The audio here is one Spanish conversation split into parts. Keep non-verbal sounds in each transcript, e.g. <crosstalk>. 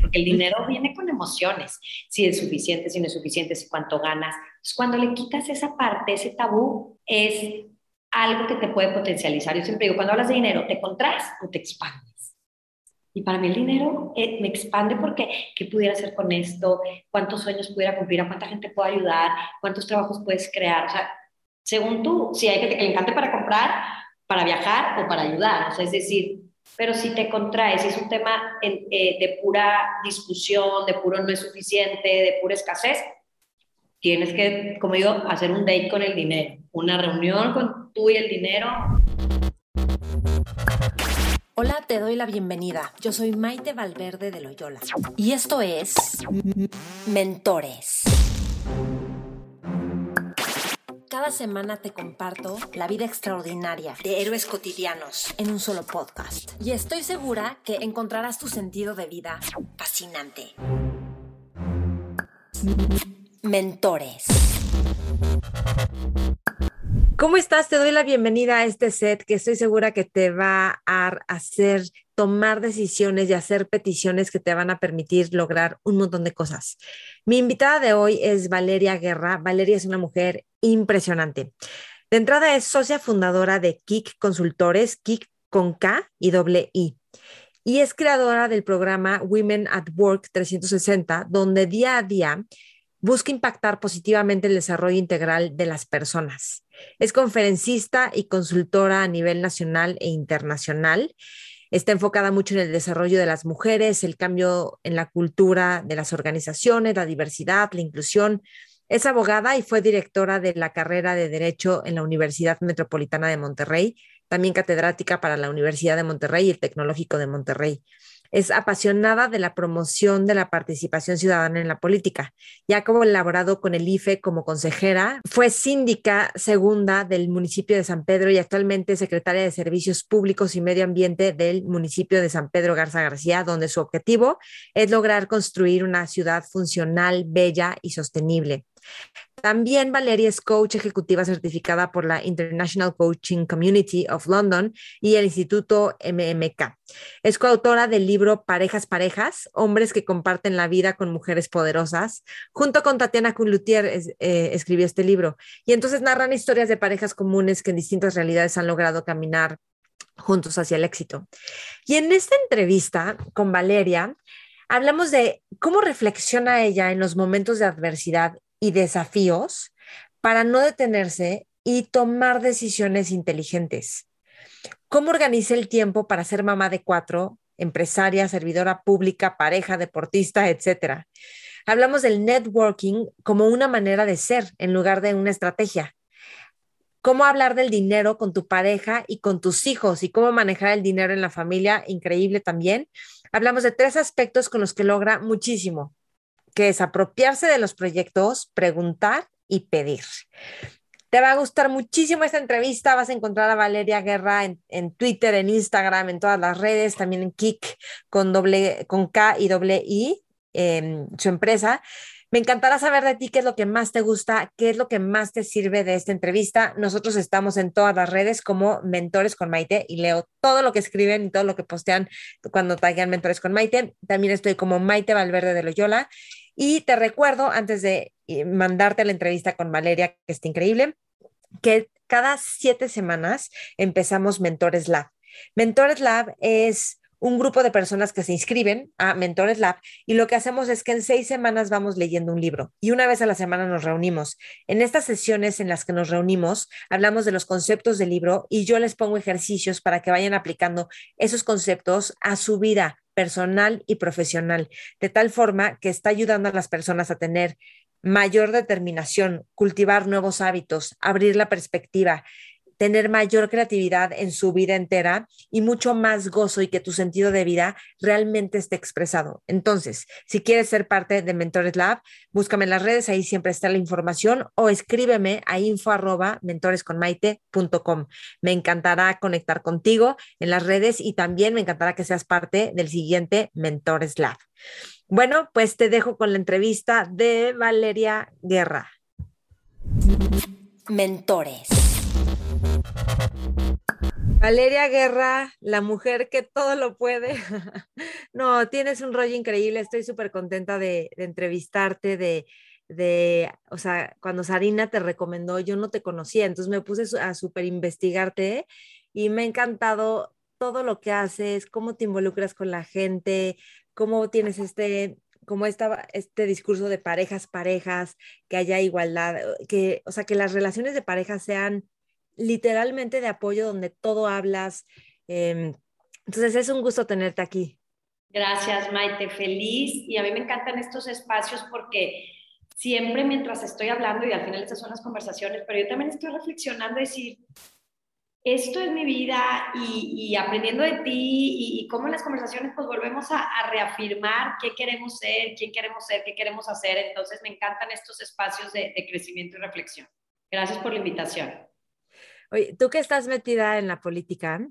porque el dinero viene con emociones, si es suficiente, si no es suficiente, si cuánto ganas. Entonces, cuando le quitas esa parte, ese tabú, es algo que te puede potencializar. Yo siempre digo, cuando hablas de dinero, ¿te contraes o te expandes? Y para mí el dinero eh, me expande porque ¿qué pudiera hacer con esto? ¿Cuántos sueños pudiera cumplir? ¿A cuánta gente puedo ayudar? ¿Cuántos trabajos puedes crear? O sea, según tú, si hay gente que le encante para comprar, para viajar o para ayudar. O sea, es decir, pero si te contraes, si es un tema eh, de pura discusión, de puro no es suficiente, de pura escasez, tienes que, como digo, hacer un date con el dinero, una reunión con tú y el dinero. Hola, te doy la bienvenida. Yo soy Maite Valverde de Loyola y esto es Mentores. Cada semana te comparto la vida extraordinaria de héroes cotidianos en un solo podcast. Y estoy segura que encontrarás tu sentido de vida fascinante. Mentores. ¿Cómo estás? Te doy la bienvenida a este set que estoy segura que te va a hacer tomar decisiones y hacer peticiones que te van a permitir lograr un montón de cosas. Mi invitada de hoy es Valeria Guerra. Valeria es una mujer impresionante. De entrada es socia fundadora de Kik Consultores, Kik con K y doble I. Y es creadora del programa Women at Work 360, donde día a día busca impactar positivamente el desarrollo integral de las personas. Es conferencista y consultora a nivel nacional e internacional. Está enfocada mucho en el desarrollo de las mujeres, el cambio en la cultura de las organizaciones, la diversidad, la inclusión. Es abogada y fue directora de la carrera de Derecho en la Universidad Metropolitana de Monterrey, también catedrática para la Universidad de Monterrey y el Tecnológico de Monterrey es apasionada de la promoción de la participación ciudadana en la política. Ya ha colaborado con el IFE como consejera, fue síndica segunda del municipio de San Pedro y actualmente secretaria de Servicios Públicos y Medio Ambiente del municipio de San Pedro Garza García, donde su objetivo es lograr construir una ciudad funcional, bella y sostenible. También Valeria es coach ejecutiva certificada por la International Coaching Community of London y el Instituto MMK. Es coautora del libro Parejas Parejas, hombres que comparten la vida con mujeres poderosas. Junto con Tatiana Kunlutier eh, escribió este libro. Y entonces narran historias de parejas comunes que en distintas realidades han logrado caminar juntos hacia el éxito. Y en esta entrevista con Valeria, hablamos de cómo reflexiona ella en los momentos de adversidad y desafíos para no detenerse y tomar decisiones inteligentes. ¿Cómo organiza el tiempo para ser mamá de cuatro, empresaria, servidora pública, pareja, deportista, etcétera? Hablamos del networking como una manera de ser en lugar de una estrategia. Cómo hablar del dinero con tu pareja y con tus hijos y cómo manejar el dinero en la familia, increíble también. Hablamos de tres aspectos con los que logra muchísimo que es apropiarse de los proyectos, preguntar y pedir. Te va a gustar muchísimo esta entrevista. Vas a encontrar a Valeria Guerra en, Twitter, en Instagram, en todas las redes, también en Kik con, doble, con K y doble I, en su empresa. Me encantará saber de ti qué es lo que más te gusta, qué es lo que más te sirve de esta entrevista. Nosotros estamos en todas las redes como Mentores con Maite y leo todo lo que escriben y todo lo que postean cuando traigan Mentores con Maite. También estoy como Maite Valverde de Loyola y te recuerdo, antes de eh, mandarte la entrevista con Valeria, que está increíble, que cada siete semanas empezamos Mentores Lab. Mentores Lab es un grupo de personas que se inscriben a Mentores Lab y lo que hacemos es que en seis semanas vamos leyendo un libro y una vez a la semana nos reunimos. En estas sesiones en las que nos reunimos, hablamos de los conceptos del libro y yo les pongo ejercicios para que vayan aplicando esos conceptos a su vida personal y profesional, de tal forma que está ayudando a las personas a tener mayor determinación, cultivar nuevos hábitos, abrir la perspectiva, tener mayor creatividad en su vida entera y mucho más gozo y que tu sentido de vida realmente esté expresado. Entonces, si quieres ser parte de Mentores Lab, búscame en las redes, ahí siempre está la información o escríbeme a info arroba mentoresconmaite.com. Me encantará conectar contigo en las redes y también me encantará que seas parte del siguiente Mentores Lab. Bueno, pues te dejo con la entrevista de Valeria Guerra. Mentores. Valeria Guerra, la mujer que todo lo puede. <laughs> no, tienes un rollo increíble. Estoy súper contenta de, entrevistarte, de, de, o sea, cuando Sarina te recomendó, yo no te conocía, entonces me puse a súper investigarte y me ha encantado todo lo que haces, cómo te involucras con la gente, cómo tienes este, como esta, este discurso de parejas, parejas, que haya igualdad, que, o sea, que las relaciones de pareja sean literalmente de apoyo donde todo hablas. Em, entonces es un gusto tenerte aquí. Gracias, Maite. Feliz. Y a mí me encantan estos espacios porque siempre mientras estoy hablando, y al final estas son las conversaciones, pero yo también estoy reflexionando, decir, esto es mi vida y, aprendiendo de ti y, cómo en las conversaciones pues volvemos a, reafirmar qué queremos ser, quién queremos ser, qué queremos hacer. Entonces me encantan estos espacios de, crecimiento y reflexión. Gracias por la invitación. Oye, tú que estás metida en la política,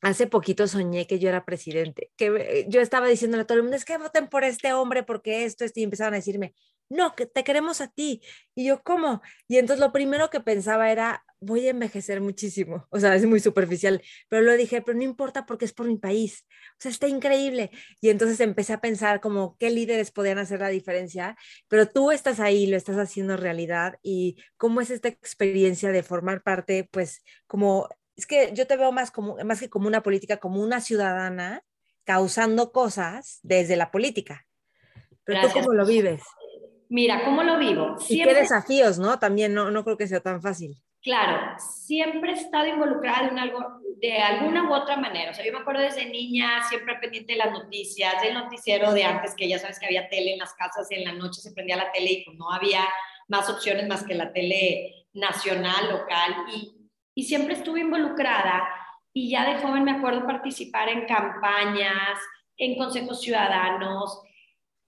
hace poquito soñé que yo era presidente, que yo estaba diciéndole a todo el mundo, es que voten por este hombre porque esto, esto, y empezaban a decirme, no, que te queremos a ti. Y yo, ¿cómo? Y entonces lo primero que pensaba era, voy a envejecer muchísimo. O sea, es muy superficial, pero lo dije, pero no importa porque es por mi país. O sea, está increíble. Y entonces empecé a pensar como qué líderes podían hacer la diferencia, pero tú estás ahí, lo estás haciendo realidad y cómo es esta experiencia de formar parte, pues como, es que yo te veo más como, más que como una política, como una ciudadana causando cosas desde la política. Pero tú cómo lo vives? Mira, ¿cómo lo vivo? Y qué desafíos, ¿no? También no, no creo que sea tan fácil. Claro, siempre he estado involucrada en algo, de alguna u otra manera. O sea, yo me acuerdo desde niña, siempre pendiente de las noticias, del noticiero de antes, que ya sabes que había tele en las casas y en la noche se prendía la tele y pues no había más opciones más que la tele nacional, local. Y, y siempre estuve involucrada y ya de joven me acuerdo participar en campañas, en consejos ciudadanos,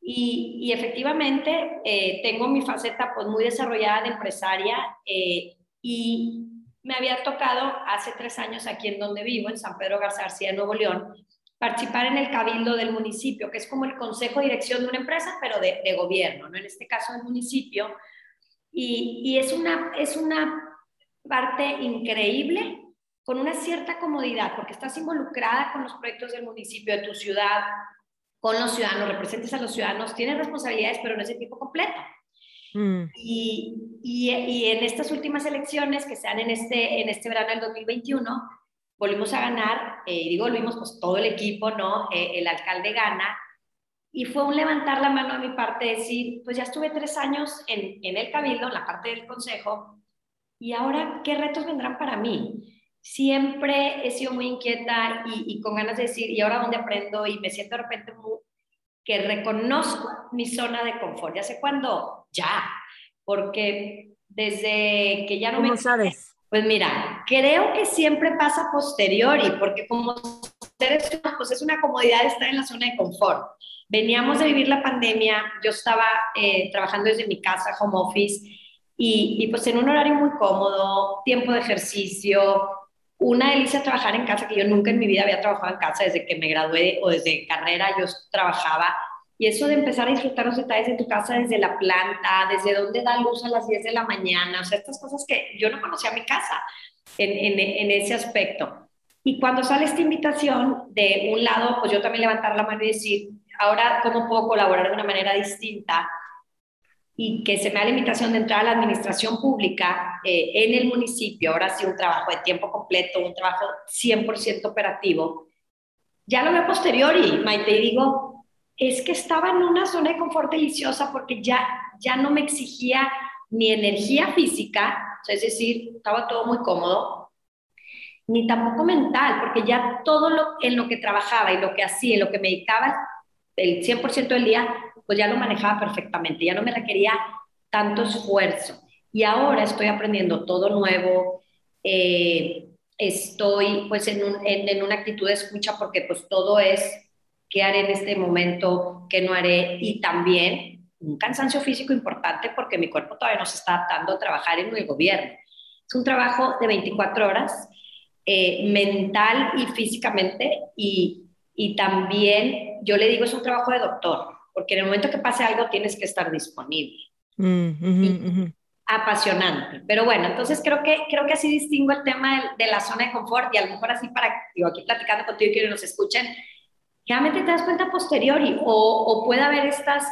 y, efectivamente eh, tengo mi faceta pues muy desarrollada de empresaria eh, y me había tocado hace tres años aquí en donde vivo, en San Pedro García, Nuevo León, participar en el cabildo del municipio, que es como el consejo de dirección de una empresa, pero de, gobierno, ¿no? En este caso del municipio. Y, y, es, una, es una parte increíble con una cierta comodidad, porque estás involucrada con los proyectos del municipio, de tu ciudad, con los ciudadanos, representes a los ciudadanos, tienes responsabilidades, pero no es el tiempo completo. Mm. Y, y, y, en estas últimas elecciones que se dan en este, en este verano del 2021, volvimos a ganar, eh, digo volvimos, pues todo el equipo, ¿no? Eh, el alcalde gana, y fue un levantar la mano de mi parte, decir, pues ya estuve tres años en, en el cabildo, en la parte del consejo, y ahora, ¿qué retos vendrán para mí? siempre he sido muy inquieta y, con ganas de decir, ¿y ahora dónde aprendo? Y me siento de repente que reconozco mi zona de confort. Ya sé cuándo, ya, porque desde que ya no ¿Cómo sabes? Pues mira, creo que siempre pasa posteriori, porque como seres humanos, pues es una comodidad estar en la zona de confort. Veníamos de vivir la pandemia, yo estaba eh, trabajando desde mi casa, home office, y, y, pues en un horario muy cómodo, tiempo de ejercicio, una delicia trabajar en casa, que yo nunca en mi vida había trabajado en casa desde que me gradué o desde carrera, yo trabajaba. Y eso de empezar a disfrutar los detalles de tu casa desde la planta, desde dónde da luz a las 10 de la mañana, o sea, estas cosas que yo no conocía mi casa en, en, en ese aspecto. Y cuando sale esta invitación, de un lado, pues yo también levantar la mano y decir, ahora, ¿cómo puedo colaborar de una manera distinta? y que se me da la invitación de entrar a la administración pública eh, en el municipio, ahora sí un trabajo de tiempo completo, un trabajo 100% operativo, ya lo veo posteriori, Maite, y digo, es que estaba en una zona de confort deliciosa porque ya, ya no me exigía ni energía física, es decir, estaba todo muy cómodo, ni tampoco mental, porque ya todo lo, en lo que trabajaba y lo que hacía, en lo que me dedicaba el 100% del día, pues ya lo manejaba perfectamente, ya no me requería tanto esfuerzo. Y ahora estoy aprendiendo todo nuevo, eh, estoy pues en, en, una actitud de escucha porque pues todo es qué haré en este momento, qué no haré y también un cansancio físico importante porque mi cuerpo todavía no se está adaptando a trabajar en el gobierno. Es un trabajo de 24 horas, eh, mental y físicamente y, y también yo le digo es un trabajo de doctor porque en el momento que pase algo tienes que estar disponible. Mm, apasionante. Pero bueno, entonces creo que, creo que así distingo el tema de, la zona de confort y a lo mejor así para, digo, aquí platicando contigo y que nos escuchen, realmente te das cuenta posteriori o, o puede haber estas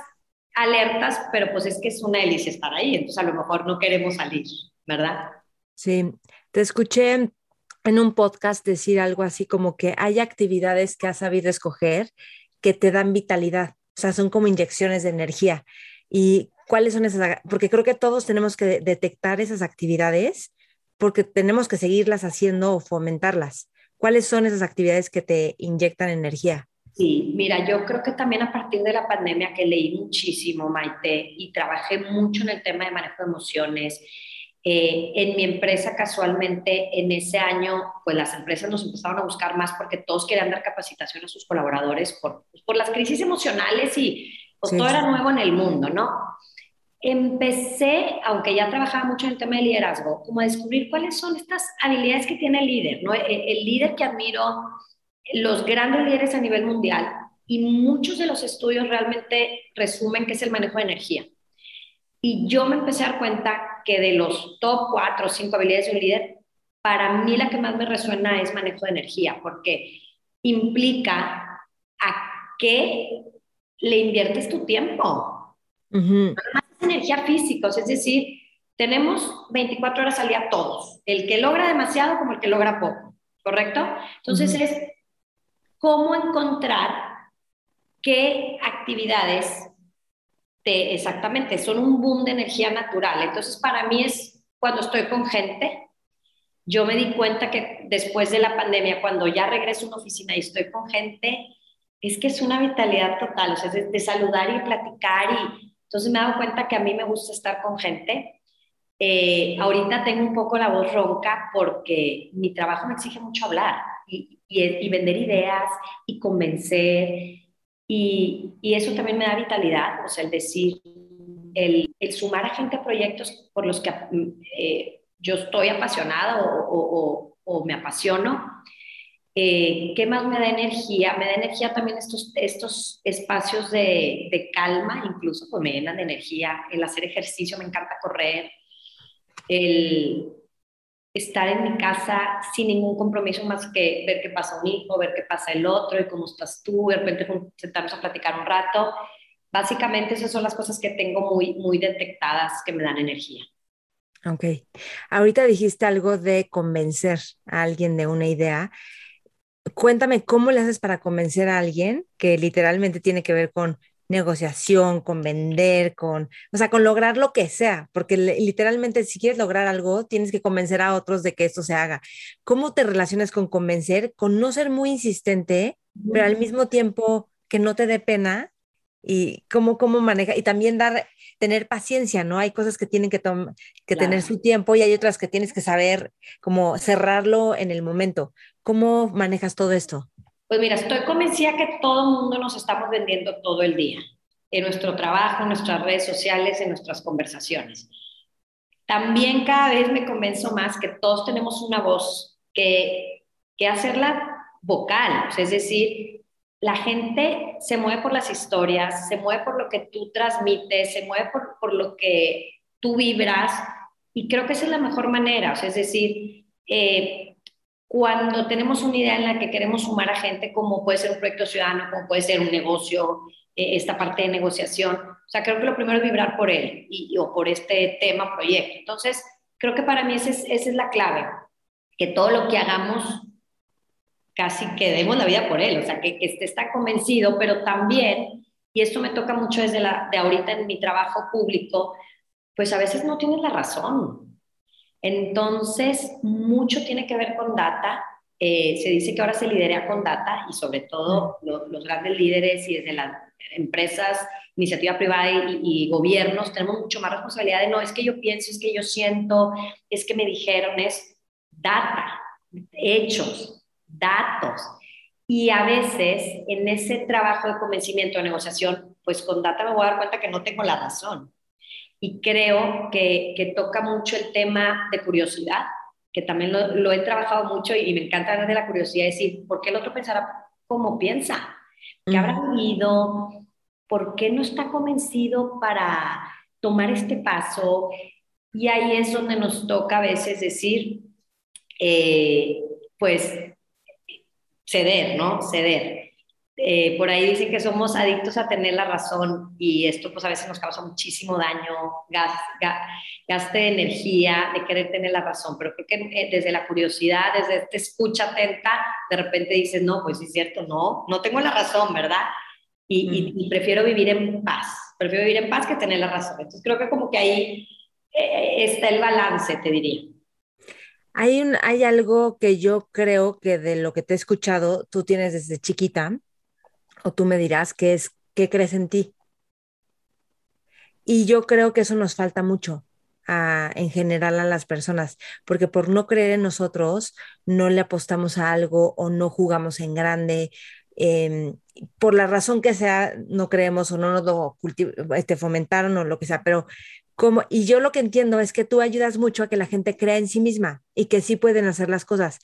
alertas, pero pues es que es una delicia estar ahí, entonces a lo mejor no queremos salir, ¿verdad? Sí, te escuché en un podcast decir algo así como que hay actividades que has sabido escoger que te dan vitalidad, o sea, son como inyecciones de energía. ¿Y cuáles son esas? Porque creo que todos tenemos que detectar esas actividades porque tenemos que seguirlas haciendo o fomentarlas. ¿Cuáles son esas actividades que te inyectan energía? Sí, mira, yo creo que también a partir de la pandemia que leí muchísimo, Maite, y trabajé mucho en el tema de manejo de emociones, eh, en mi empresa casualmente en ese año, pues las empresas nos empezaron a buscar más porque todos querían dar capacitación a sus colaboradores por, pues, por las crisis emocionales y pues todo era nuevo en el mundo, ¿no? Empecé, aunque ya trabajaba mucho en el tema de liderazgo, como a descubrir cuáles son estas habilidades que tiene el líder, ¿no? El, el líder que admiro, los grandes líderes a nivel mundial y muchos de los estudios realmente resumen que es el manejo de energía. Y yo me empecé a dar cuenta que de los top cuatro o cinco habilidades de un líder, para mí la que más me resuena es manejo de energía, porque implica a qué le inviertes tu tiempo. Uh es energía física, es decir, tenemos 24 horas al día todos, el que logra demasiado como el que logra poco, ¿correcto? Entonces es cómo encontrar qué actividades te, exactamente son un boom de energía natural. Entonces, para mí es cuando estoy con gente, yo me di cuenta que después de la pandemia, cuando ya regreso a una oficina y estoy con gente, es que es una vitalidad total, o sea, de, de saludar y platicar y entonces me he dado cuenta que a mí me gusta estar con gente. Eh, ahorita tengo un poco la voz ronca porque mi trabajo me exige mucho hablar y, y, vender ideas y convencer. Y, y, eso también me da vitalidad, o sea, el decir, el, el sumar a gente a proyectos por los que eh, yo estoy apasionado o, o, o me apasiono. Eh, ¿Qué más me da energía? Me da energía también estos, estos espacios de, de, calma, incluso pues me llenan de energía. El hacer ejercicio, me encanta correr. El, estar en mi casa sin ningún compromiso más que ver qué pasa un hijo, ver qué pasa el otro y cómo estás tú, de repente sentarnos a platicar un rato. Básicamente esas son las cosas que tengo muy, muy detectadas que me dan energía. Ok. Ahorita dijiste algo de convencer a alguien de una idea. Cuéntame cómo le haces para convencer a alguien que literalmente tiene que ver con negociación, con vender, con, o sea, con lograr lo que sea, porque literalmente si quieres lograr algo, tienes que convencer a otros de que esto se haga. ¿Cómo te relacionas con convencer? Con no ser muy insistente, pero al mismo tiempo que no te dé pena y cómo, cómo maneja, y también dar, tener paciencia, ¿no? Hay cosas que tienen que, que tener su tiempo y hay otras que tienes que saber cómo cerrarlo en el momento. ¿Cómo manejas todo esto? Pues mira, estoy convencida que todo el mundo nos estamos vendiendo todo el día, en nuestro trabajo, en nuestras redes sociales, en nuestras conversaciones. También cada vez me convenzo más que todos tenemos una voz que, hacerla vocal, es decir, la gente se mueve por las historias, se mueve por lo que tú transmites, se mueve por, lo que tú vibras y creo que es la mejor manera, es decir, eh, cuando tenemos una idea en la que queremos sumar a gente, como puede ser un proyecto ciudadano, como puede ser un negocio, eh, esta parte de negociación. O sea, creo que lo primero es vibrar por él y, o por este tema, proyecto. Entonces, creo que para mí esa es, esa es la clave, que todo lo que hagamos casi que demos la vida por él, o sea, que, que esté está convencido, pero también, y esto me toca mucho desde la, de ahorita en mi trabajo público, pues a veces no tienes la razón, entonces, mucho tiene que ver con data. Eh, se dice que ahora se lidera con data y sobre todo los grandes líderes y desde las empresas, iniciativa privada y, y, gobiernos tenemos mucho más responsabilidad de no es que yo pienso, es que yo siento, es que me dijeron, es data, hechos, datos. Y a veces en ese trabajo de convencimiento, de negociación, pues con data me voy a dar cuenta que no tengo la razón y creo que, que, toca mucho el tema de curiosidad, que también lo, lo he trabajado mucho y, me encanta hablar de la curiosidad, decir, ¿por qué el otro pensará como piensa? ¿Qué habrá vivido? ¿Por qué no está convencido para tomar este paso? Y ahí es donde nos toca a veces decir, eh, pues, ceder, ¿no? Ceder. Eh, por ahí dicen que somos adictos a tener la razón y esto pues a veces nos causa muchísimo daño, gas, gaste de energía, de querer tener la razón, pero creo que eh, desde la curiosidad, desde esta escucha atenta, de repente dices, no, pues es cierto, no, no tengo la razón, ¿verdad? Y, y, mm. prefiero vivir en paz, prefiero vivir en paz que tener la razón. Entonces creo que como que ahí eh, está el balance, te diría. Hay, un, hay algo que yo creo que de lo que te he escuchado, tú tienes desde chiquita, o tú me dirás qué es, qué crees en ti. Y yo creo que eso nos falta mucho en general a las personas, porque por no creer en nosotros, no le apostamos a algo o no jugamos en grande. Em, por la razón que sea, no creemos o no nos lo este, fomentaron o lo que sea, pero como, y yo lo que entiendo es que tú ayudas mucho a que la gente crea en sí misma y que sí pueden hacer las cosas.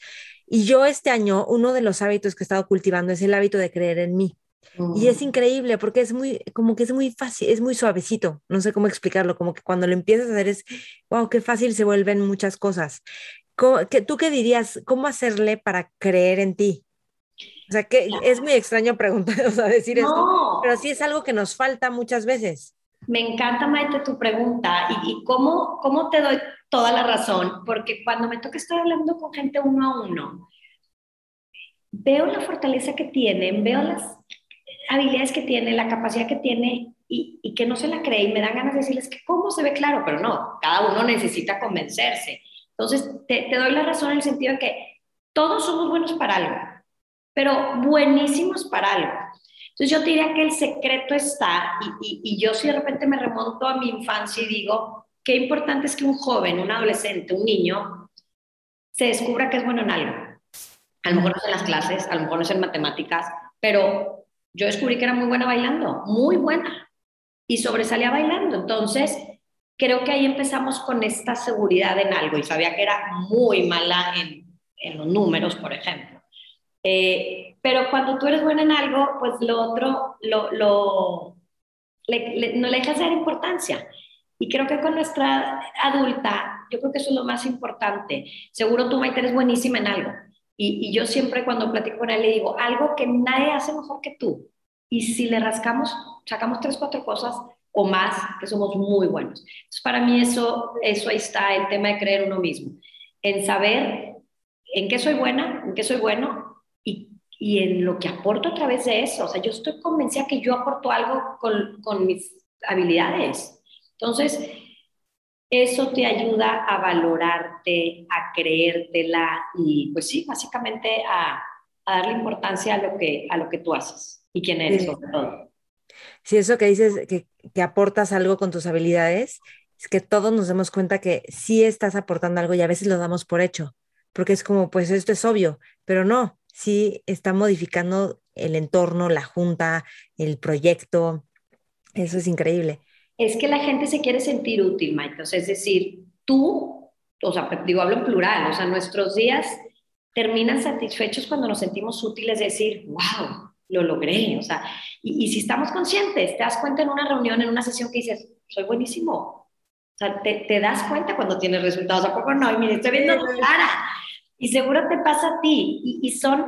Y yo este año, uno de los hábitos que he estado cultivando es el hábito de creer en mí. Y es increíble porque es muy, como que es muy fácil, es muy suavecito, no sé cómo explicarlo, como que cuando lo empiezas a hacer es, wow, qué fácil se vuelven muchas cosas. ¿Qué, ¿Tú qué dirías? ¿Cómo hacerle para creer en ti? O sea, que es muy extraño preguntar, <laughs> o sea, decir esto, pero sí es algo que nos falta muchas veces. Me encanta, Maite, tu pregunta y, y cómo, cómo te doy toda la razón, porque cuando me toca estar hablando con gente uno a uno, veo la fortaleza que tienen, veo las habilidades que tiene, la capacidad que tiene y, y, que no se la cree y me dan ganas de decirles que cómo se ve claro, pero no, cada uno necesita convencerse. Entonces, te, te doy la razón en el sentido de que todos somos buenos para algo, pero buenísimos para algo. Entonces yo diría que el secreto está, y, y, y, yo si de repente me remonto a mi infancia y digo, qué importante es que un joven, un adolescente, un niño, se descubra que es bueno en algo. A lo mejor no es en las clases, a lo mejor no es en matemáticas, pero yo descubrí que era muy buena bailando, muy buena, y sobresalía bailando. Entonces, creo que ahí empezamos con esta seguridad en algo y sabía que era muy mala en, en los números, por ejemplo. Eh, pero cuando tú eres buena en algo, pues lo otro lo, lo no le dejas dar importancia. Y creo que con nuestra adulta, yo creo que eso es lo más importante. Seguro tú, Maite, eres buenísima en algo y, yo siempre cuando platico con él le digo, algo que nadie hace mejor que tú. Y si le rascamos, sacamos tres, cuatro cosas o más, que somos muy buenos. Entonces, para mí eso, eso ahí está el tema de creer uno mismo, en saber en qué soy buena, en qué soy bueno y, y en lo que aporto a través de eso. O sea, yo estoy convencida que yo aporto algo con, con mis habilidades. Entonces, eso te ayuda a valorarte, a creértela y pues sí, básicamente a, darle importancia a lo, que, a lo que tú haces y quién eres sobre todo. Sí, eso que dices, que, que aportas algo con tus habilidades, es que todos nos demos cuenta que sí estás aportando algo y a veces lo damos por hecho, porque es como, pues esto es obvio, pero no, sí está modificando el entorno, la junta, el proyecto, eso es increíble es que la gente se quiere sentir útil, Mike. es decir, tú, o sea, digo, hablo en plural, o sea, nuestros días terminan satisfechos cuando nos sentimos útiles, decir, wow, lo logré, o sea, y, si estamos conscientes, te das cuenta en una reunión, en una sesión que dices, soy buenísimo, o sea, te, das cuenta cuando tienes resultados, ¿a poco no? Y mire, estoy viendo tu cara, y seguro te pasa a ti, y, y son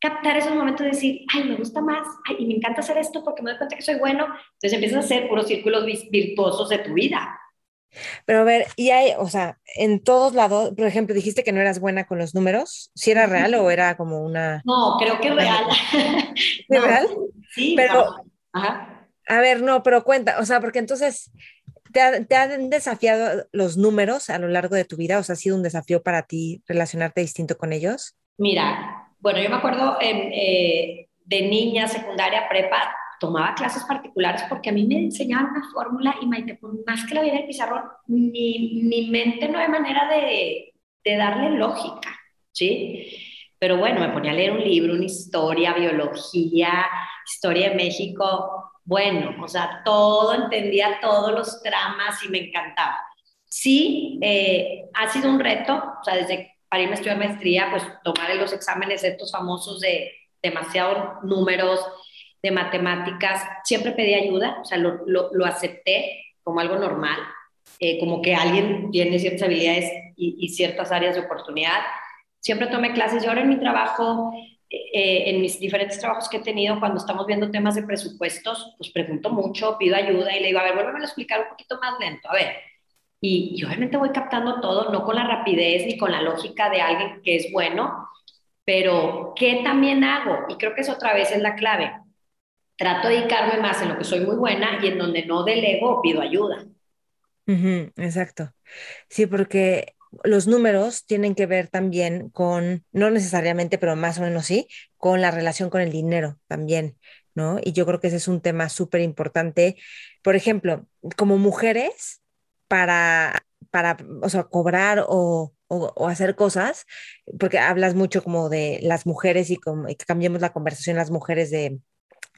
captar esos momentos de decir, ay, me gusta más, ay, y me encanta hacer esto porque me doy cuenta que soy bueno. Entonces empiezas a hacer puros círculos virtuosos de tu vida. Pero a ver, y hay, o sea, en todos lados, por ejemplo, dijiste que no eras buena con los números, ¿si era real o era como una... No, creo que es real. ¿Es <laughs> real? Sí, pero... Ajá. A ver, no, pero cuenta, o sea, porque entonces, ¿te, ¿te, han desafiado los números a lo largo de tu vida? O sea, ¿ha sido un desafío para ti relacionarte distinto con ellos? Mira, bueno, yo me acuerdo eh, de niña, secundaria, prepa, tomaba clases particulares porque a mí me enseñaban una fórmula y Maite, por más que la viera el pizarrón, mi, mi mente no hay manera de, de darle lógica, ¿sí? Pero bueno, me ponía a leer un libro, una historia, biología, historia de México, bueno, o sea, todo, entendía todos los tramas y me encantaba. Sí, eh, ha sido un reto, o sea, desde para irme a estudiar maestría, pues tomar los exámenes estos famosos de demasiados números, de matemáticas, siempre pedí ayuda, o sea, lo, lo, lo acepté como algo normal. eh, como que alguien tiene ciertas habilidades y, ciertas áreas de oportunidad. Siempre tomé clases y ahora en mi trabajo, eh, en mis diferentes trabajos que he tenido, cuando estamos viendo temas de presupuestos, pues pregunto mucho, pido ayuda y le digo, a ver, vuélveme a explicar un poquito más lento, a ver. Y, y obviamente voy captando todo, no con la rapidez ni con la lógica de alguien que es bueno, pero ¿qué también hago? Y creo que eso otra vez es la clave. Trato de dedicarme más en lo que soy muy buena y en donde no delego pido ayuda exacto. Sí, porque los números tienen que ver también con, no necesariamente, pero más o menos sí, con la relación con el dinero también, ¿no? Y yo creo que ese es un tema súper importante. Por ejemplo, como mujeres, para, para, o sea, cobrar o, o, hacer cosas, porque hablas mucho como de las mujeres y, como, y que cambiemos la conversación las mujeres de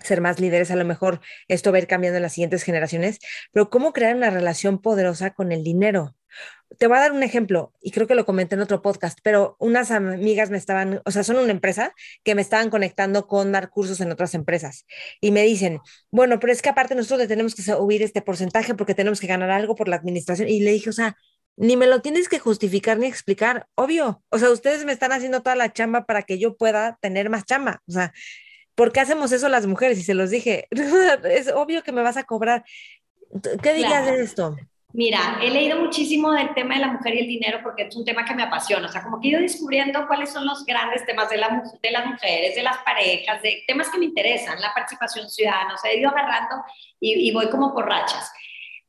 ser más líderes, a lo mejor esto va a ir cambiando en las siguientes generaciones, pero cómo crear una relación poderosa con el dinero. Te voy a dar un ejemplo, y creo que lo comenté en otro podcast, pero unas amigas me estaban, o sea, son una empresa que me estaban conectando con dar cursos en otras empresas y me dicen, bueno, pero es que aparte nosotros le tenemos que subir este porcentaje porque tenemos que ganar algo por la administración. Y le dije, o sea, ni me lo tienes que justificar ni explicar, obvio. O sea, ustedes me están haciendo toda la chamba para que yo pueda tener más chamba. O sea, ¿por qué hacemos eso las mujeres? Y se los dije, <laughs> es obvio que me vas a cobrar. ¿Qué dirías de esto? Mira, he leído muchísimo del tema de la mujer y el dinero porque es un tema que me apasiona. O sea, como que he ido descubriendo cuáles son los grandes temas de, la, de las mujeres, de las parejas, de temas que me interesan, la participación ciudadana. O sea, he ido agarrando y, y voy como por rachas.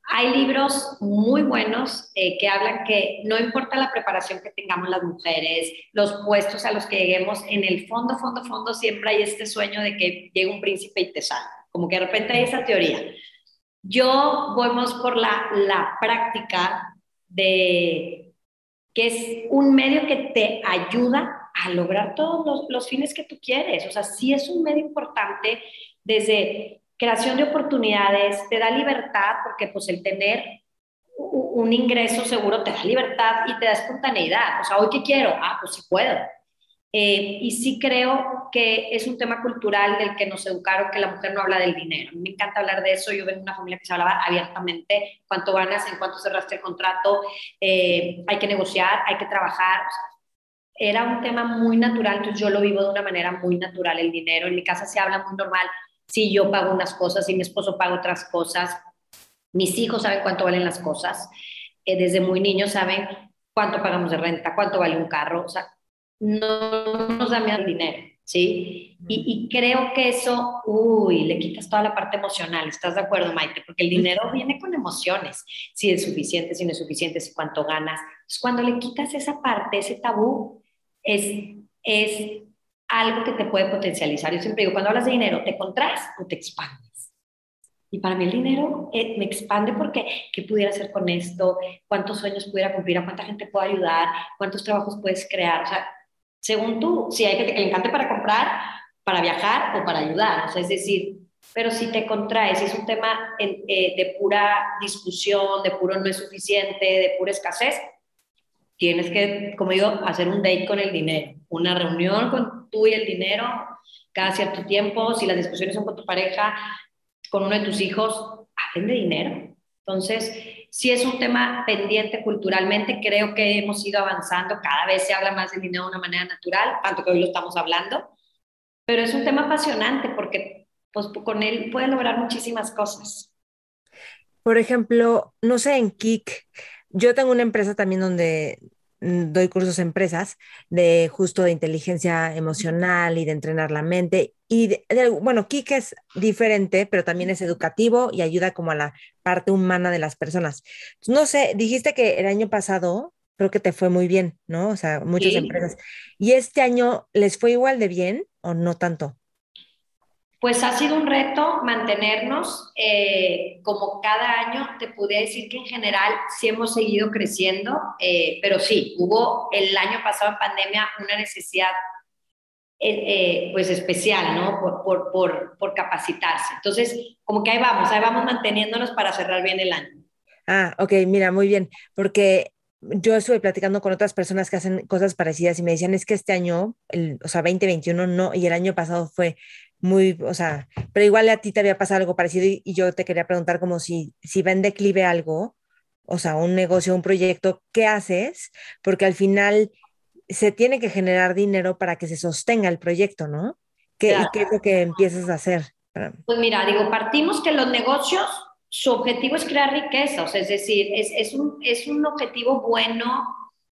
Hay libros muy buenos eh, que hablan que no importa la preparación que tengamos las mujeres, los puestos a los que lleguemos, en el fondo, fondo, fondo siempre hay este sueño de que llegue un príncipe y te salga. Como que de repente hay esa teoría. Yo voy por la, la práctica de que es un medio que te ayuda a lograr todos los, los fines que tú quieres. O sea, sí es un medio importante desde creación de oportunidades, te da libertad, porque pues el tener un ingreso seguro te da libertad y te da espontaneidad. O sea, hoy qué quiero, ah, pues sí puedo. Eh, y sí creo que es un tema cultural del que nos educaron que la mujer no habla del dinero. me encanta hablar de eso. Yo vengo de una familia que se hablaba abiertamente cuánto ganas, en cuánto cerraste el contrato, eh, hay que negociar, hay que trabajar. era un tema muy natural, entonces yo lo vivo de una manera muy natural el dinero. En mi casa se habla muy normal si yo pago unas cosas y mi esposo paga otras cosas. Mis hijos saben cuánto valen las cosas. Eh, desde muy niños saben cuánto pagamos de renta, cuánto vale un carro. O sea, no nos da miedo el dinero, ¿sí? Y, y, creo que eso, uy, le quitas toda la parte emocional. ¿Estás de acuerdo, Maite? Porque el dinero <laughs> viene con emociones. Si es suficiente, si no es suficiente, si cuánto ganas. Entonces, cuando le quitas esa parte, ese tabú, es, es algo que te puede potencializar. Yo siempre digo, cuando hablas de dinero, ¿te contraes o te expandes? Y para mí el dinero eh, me expande porque ¿qué pudiera hacer con esto? ¿Cuántos sueños pudiera cumplir? ¿A cuánta gente puedo ayudar? ¿Cuántos trabajos puedes crear? O sea, según tú, si hay que le encante para comprar, para viajar o para ayudar. O sea, es decir, pero si te contraes, si es un tema eh, de pura discusión, de puro no es suficiente, de pura escasez, tienes que, como digo, hacer un date con el dinero, una reunión con tú y el dinero cada cierto tiempo, si las discusiones son con tu pareja, con uno de tus hijos, hablen de dinero. Entonces, si es un tema pendiente culturalmente, creo que hemos ido avanzando, cada vez se habla más del dinero de una manera natural, tanto que hoy lo estamos hablando, pero es un tema apasionante porque pues, con él puedes lograr muchísimas cosas. Por ejemplo, no sé, en Kik, yo tengo una empresa también donde doy cursos a empresas de justo de inteligencia emocional y de entrenar la mente. Y bueno, Kik es diferente, pero también es educativo y ayuda como a la parte humana de las personas. No sé, dijiste que el año pasado creo que te fue muy bien, ¿no? O sea, muchas empresas. ¿Y este año les fue igual de bien o no tanto? Pues ha sido un reto mantenernos, eh, como cada año, te pude decir que en general sí hemos seguido creciendo, eh, pero sí, hubo el año pasado en pandemia una necesidad eh, pues especial, ¿no? Por, por, por, por, capacitarse. Entonces, como que ahí vamos, ahí vamos manteniéndonos para cerrar bien el año. Ah, ok, mira, muy bien, porque yo estuve platicando con otras personas que hacen cosas parecidas y me decían, es que este año, el, o sea, 2021 no, y el año pasado fue muy, o sea, pero igual a ti te había pasado algo parecido y, yo te quería preguntar como si, si va en declive algo o sea, un negocio, un proyecto, ¿qué haces? Porque al final se tiene que generar dinero para que se sostenga el proyecto, ¿no? ¿Qué, ¿Y qué es lo que empiezas a hacer? Pues mira, digo, partimos que los negocios, su objetivo es crear riqueza, o sea, es decir, es, es, un, es un objetivo bueno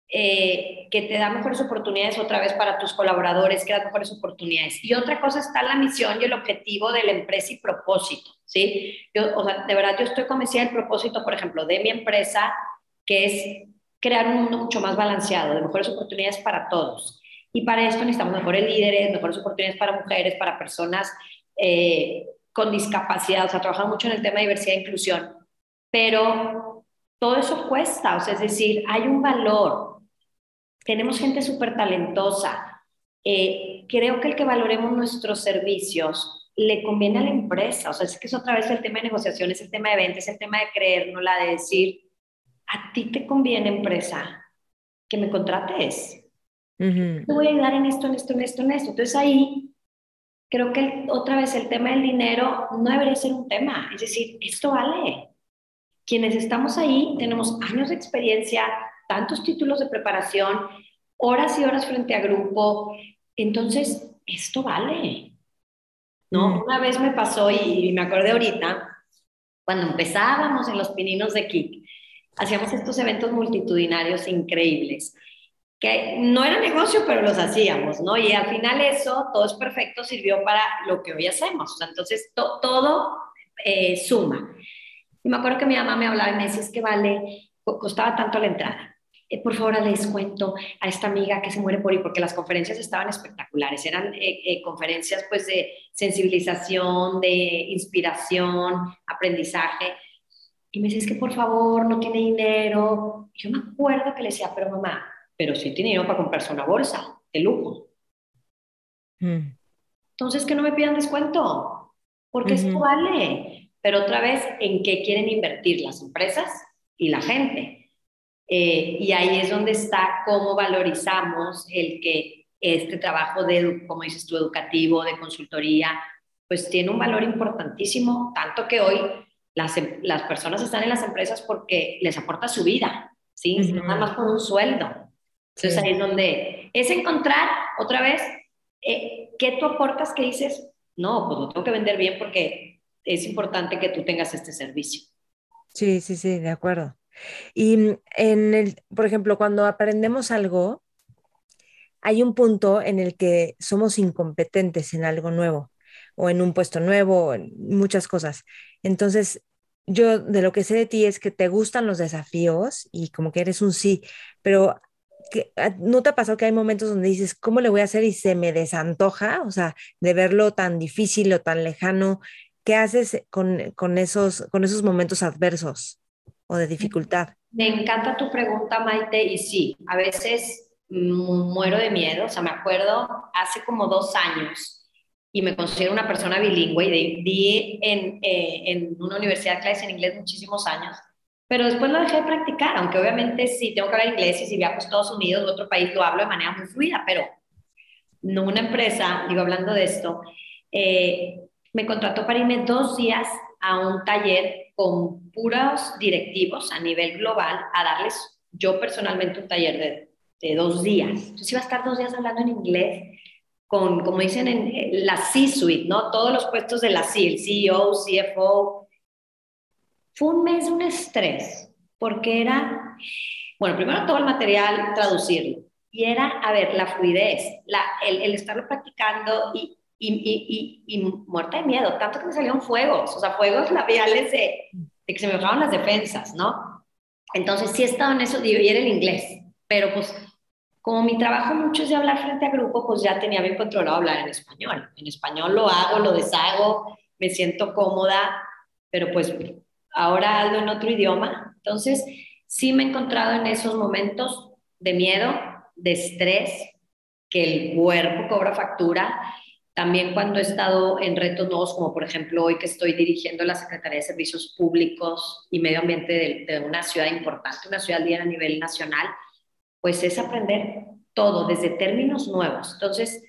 eh, que te da mejores oportunidades otra vez para tus colaboradores, que da mejores oportunidades. Y otra cosa está la misión y el objetivo de la empresa y propósito, ¿sí? Yo, o sea, de verdad, yo estoy convencida del propósito, por ejemplo, de mi empresa, que es crear un mundo mucho más balanceado, de mejores oportunidades para todos. Y para esto necesitamos mejores líderes, mejores oportunidades para mujeres, para personas eh, con discapacidad, o sea, trabajamos mucho en el tema de diversidad e inclusión, pero todo eso cuesta, o sea, es decir, hay un valor, tenemos gente súper talentosa, eh, creo que el que valoremos nuestros servicios le conviene a la empresa, o sea, es que es otra vez el tema de negociaciones, el tema de ventas, el tema de creernos, la de decir, a ti te conviene empresa que me contrates. Te voy a ayudar en esto, en esto, en esto, en esto. Entonces ahí creo que otra vez el tema del dinero no debería ser un tema. Es decir, esto vale. Quienes estamos ahí tenemos años de experiencia, tantos títulos de preparación, horas y horas frente a grupo. Entonces, esto vale. ¿No? Mm. Una vez me pasó y, me acordé ahorita, cuando empezábamos en los pininos de Kik, hacíamos estos eventos multitudinarios increíbles, que no era negocio, pero los hacíamos, ¿no? Y al final eso, todo es perfecto, sirvió para lo que hoy hacemos. entonces, todo eh, suma. Y me acuerdo que mi mamá me hablaba y me decía, es que vale, costaba tanto la entrada. Eh, por favor, les cuento a esta amiga que se muere por ir, porque las conferencias estaban espectaculares, eran eh, conferencias pues de sensibilización, de inspiración, aprendizaje. Y me dice, es que por favor, no tiene dinero. yo me acuerdo que le decía, pero mamá, pero sí tiene dinero para comprarse una bolsa de lujo. Mm. Entonces, que no me pidan descuento, porque esto vale. Pero otra vez, ¿en qué quieren invertir las empresas y la gente? Eh, y ahí es donde está cómo valorizamos el que este trabajo de, como dices tú, educativo, de consultoría, pues tiene un valor importantísimo, tanto que hoy Em, las, personas están en las empresas porque les aporta su vida, ¿sí? Nada más por un sueldo. Entonces ahí es donde es encontrar otra vez eh, qué tú aportas que dices, no, pues lo tengo que vender bien porque es importante que tú tengas este servicio. Sí, sí, sí, de acuerdo. Y mm, en el, por ejemplo, cuando aprendemos algo, hay un punto en el que somos incompetentes en algo nuevo o en un puesto nuevo, en muchas cosas. Entonces, yo de lo que sé de ti es que te gustan los desafíos y como que eres un sí, pero ah, ¿no te ha pasado que hay momentos donde dices, ¿cómo le voy a hacer? y se me desantoja, o sea, de verlo tan difícil o tan lejano? ¿Qué haces con, con esos, con esos momentos adversos o de dificultad? Me encanta tu pregunta, Maite, y sí, a veces muero de miedo, o sea, me acuerdo hace como dos años, y me considero una persona bilingüe y di en, eh, en una universidad clases en inglés muchísimos años, pero después lo dejé de practicar, aunque obviamente sí tengo que hablar inglés y si viajo a Estados Unidos o otro país lo hablo de manera muy fluida, pero no una empresa, digo hablando de esto, eh, me contrató para irme dos días a un taller con puros directivos a nivel global a darles yo personalmente un taller de, de dos días. Entonces iba a estar dos días hablando en inglés con, como dicen en la C-suite, ¿no? Todos los puestos de la C, el CEO, CFO. Fue un mes de un estrés, porque era, bueno, primero todo el material, traducirlo. Y era, a ver, la fluidez, la, el, el estarlo practicando y, y, y, y, muerta de miedo, tanto que me salieron fuegos, o sea, fuegos labiales de, de que se me bajaban las defensas, ¿no? Entonces sí he estado en eso, digo, y era el inglés, pero pues como mi trabajo mucho es de hablar frente a grupo, pues ya tenía bien controlado hablar en español. En español lo hago, lo deshago, me siento cómoda, pero pues ahora hablo en otro idioma. Entonces, sí me he encontrado en esos momentos de miedo, de estrés, que el cuerpo cobra factura. También cuando he estado en retos nuevos, como por ejemplo hoy que estoy dirigiendo la Secretaría de Servicios Públicos y Medio Ambiente de, de una ciudad importante, una ciudad líder a nivel nacional, pues es aprender todo, desde términos nuevos. Entonces,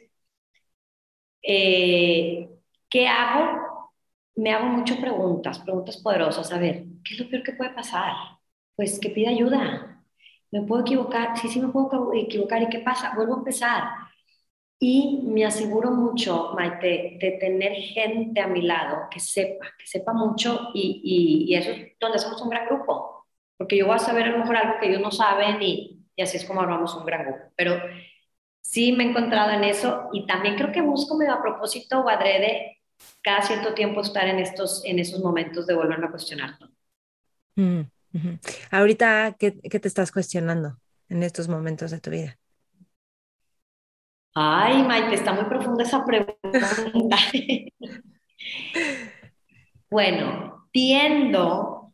eh, ¿qué hago? Me hago muchas preguntas, preguntas poderosas. A ver, ¿qué es lo peor que puede pasar? pues que pida ayuda. Me puedo equivocar, sí, sí me puedo equivocar. ¿Y qué pasa? Vuelvo a empezar. Y me aseguro mucho, Maite, de tener gente a mi lado que sepa, que sepa mucho y, y, eso es donde somos un gran grupo. Porque yo voy a saber a lo mejor algo que ellos no saben y, y así es como armamos un gran grupo. Pero sí me he encontrado en eso y también creo que busco medio a propósito o adrede cada cierto tiempo estar en, estos, en esos momentos de volverme a cuestionar. Mm, Ahorita, ¿qué, ¿qué te estás cuestionando en estos momentos de tu vida? Ay, Maite, está muy profunda esa pregunta. <laughs> bueno, tiendo